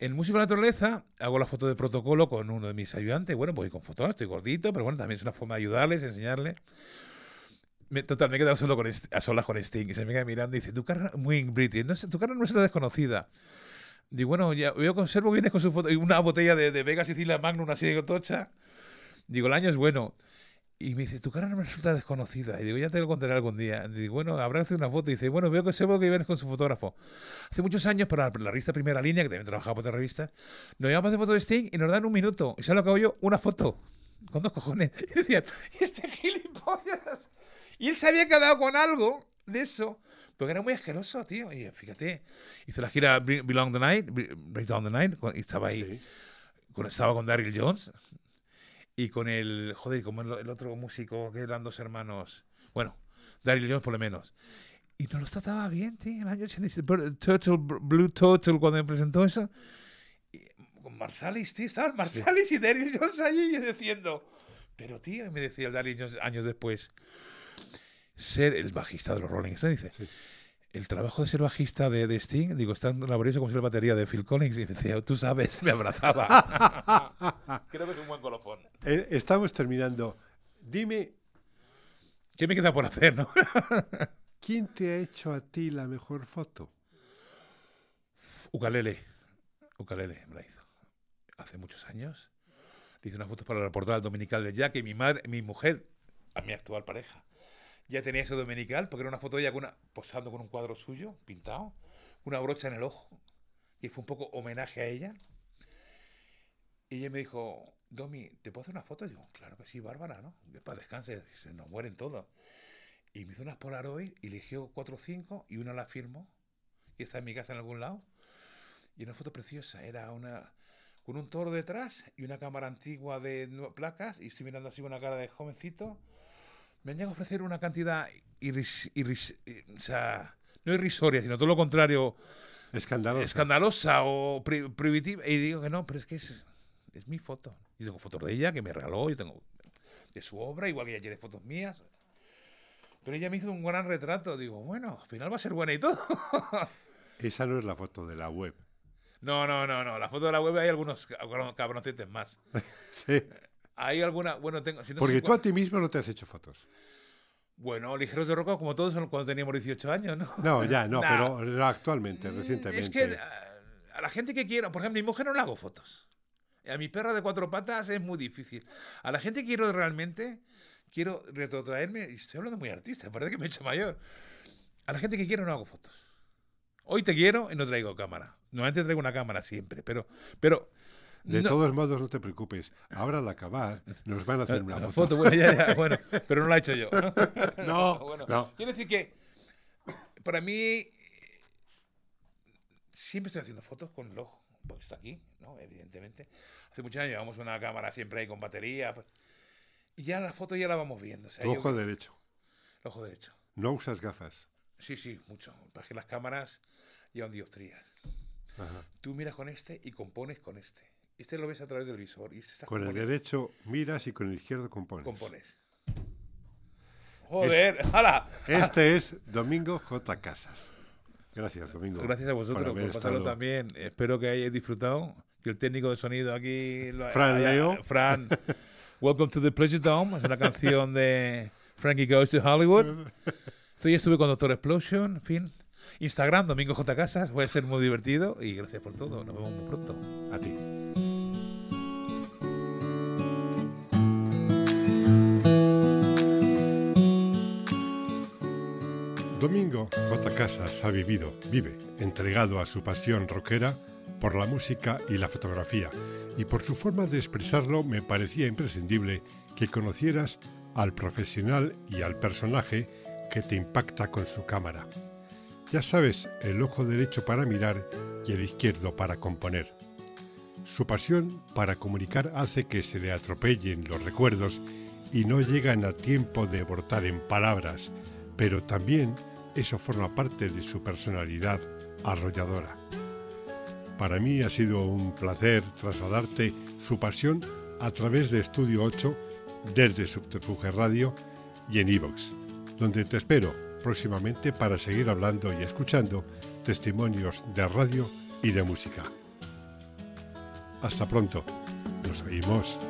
en Música de la Naturaleza hago la foto de protocolo con uno de mis ayudantes. Bueno, pues con fotógrafo, estoy gordito, pero bueno, también es una forma de ayudarles, enseñarles. Me, total, me he quedado solo con a solas con Sting y se me queda mirando y dice, tu cara muy british, no tu cara no es desconocida. Digo, bueno, ya veo que observo que vienes con su foto y una botella de, de Vega Sicilia Magnum así de tocha. Digo, el año es bueno. Y me dice, tu cara no me resulta desconocida. Y digo, ya te lo contaré algún día. Y digo, bueno, habrá que hacer una foto. Y dice, bueno, veo que observo que vienes con su fotógrafo. Hace muchos años, para la revista Primera Línea, que también trabajaba por otra revista, nos llevamos de foto de Sting y nos dan un minuto. ¿Y sabes lo que hago yo? Una foto. Con dos cojones. Y decían, ¿y este gilipollas? Y él se había quedado con algo de eso. Porque era muy asqueroso, tío. Y fíjate, hizo la gira Belong the Night, Break Down the Night, y estaba ahí, Sí. estaba con Daryl Jones y con el, joder, como el, el otro músico que eran dos hermanos. Bueno, Daryl Jones por lo menos. Y nos los trataba bien, tío. El año 86, Br- Turtle, Br- Blue Turtle, cuando me presentó eso. Y, con Marsalis, tío. Estaban Marsalis y Daryl Jones allí y yo diciendo. Pero, tío, y me decía el Daryl Jones años después, ser el bajista de los Rolling Stones. Dice, Sí. el trabajo de ser bajista de, de Sting, digo, es tan laborioso como ser batería de Phil Collins. Y me decía, tú sabes, me abrazaba. Creo que es un buen colofón. Eh, Estamos terminando. Dime, ¿Qué me queda por hacer, no? ¿quién te ha hecho a ti la mejor foto? Ukalele. Ukalele me la hizo. Hace muchos años. Le hice una foto para la portada dominical de Jack y mi madre, mi mujer, a mi actual pareja, ya tenía ese dominical porque era una foto de ella con una, posando con un cuadro suyo, pintado, una brocha en el ojo. Y fue un poco homenaje a ella. Y ella me dijo, Domi, ¿te puedo hacer una foto? Y yo, claro que sí, Bárbara, ¿no? Que Para descanse, se nos mueren todos. Y me hizo unas Polaroid, y eligió cuatro o cinco y una la firmó. Y está en mi casa en algún lado. Y una foto preciosa. Era una con un toro detrás y una cámara antigua de placas. Y estoy mirando así una cara de jovencito. Me han llegado a ofrecer una cantidad irris- irris- eh, o sea, no irrisoria, sino todo lo contrario, Escandaloso. escandalosa o pri- prohibitiva. Y digo que no, pero es que es, es mi foto. Y tengo fotos de ella que me regaló. Yo tengo de su obra, igual que ella tiene fotos mías. Pero ella me hizo un gran retrato. Digo, bueno, al final va a ser buena y todo. Esa no es la foto de la web. No, no, no, no. La foto de la web hay algunos cabron- cabroncetes más. Sí. Hay alguna, bueno, tengo. si no Porque tú a cua- ti mismo no te has hecho fotos. Bueno, ligeros de roca como todos cuando teníamos 18 años, ¿no? No, ya, no, Nah. pero actualmente, Mm, recientemente. Es que a, a la gente que quiero, por ejemplo, a mi mujer no le hago fotos. A mi perra de cuatro patas es muy difícil. A la gente que quiero realmente, quiero retrotraerme, y estoy hablando muy artista, parece que me he hecho mayor. A la gente que quiero no hago fotos. Hoy te quiero y no traigo cámara. Normalmente traigo una cámara siempre, pero, pero De no- todos modos, no te preocupes. Ahora al acabar nos van a hacer una foto. foto, bueno, ya, ya, bueno, pero no la he hecho yo. No, Bueno, no. Quiero decir que para mí siempre estoy haciendo fotos con el ojo, porque está aquí, ¿no? Evidentemente. Hace muchos años llevamos una cámara siempre ahí con batería. pues, y ya la foto ya la vamos viendo. o sea, Tu yo- ojo derecho. el ojo derecho. No usas gafas. Sí, sí, mucho. Para que las cámaras llevan dioptrías. Ajá. Tú miras con este y compones con este. Este lo ves a través del visor. Y este Con el derecho miras y con el izquierdo compones. compones. Joder, ¡hala! Este es Domingo J. Casas. Gracias, Domingo. Gracias a vosotros por, pasarlo también. Espero que hayáis disfrutado. Que el técnico de sonido aquí. lo Fran haya- Leo. Fran. Welcome to the Pleasure Dome. Es una canción de Frankie Goes to Hollywood. Yo estuve con Doctor Explosion. En fin. Instagram, Domingo J. Casas. Voy a ser muy divertido. Y gracias por todo. Nos vemos muy pronto. A ti. Domingo J. Casas ha vivido, vive, entregado a su pasión rockera por la música y la fotografía, y por su forma de expresarlo me parecía imprescindible que conocieras al profesional y al personaje que te impacta con su cámara. Ya sabes, el ojo derecho para mirar y el izquierdo para componer. Su pasión para comunicar hace que se le atropellen los recuerdos y no llegan a tiempo de brotar en palabras, pero también eso forma parte de su personalidad arrolladora. Para mí ha sido un placer trasladarte su pasión a través de Estudio 8 desde Subterfuge Radio y en iVoox, donde te espero próximamente para seguir hablando y escuchando testimonios de radio y de música. Hasta pronto. Nos oímos.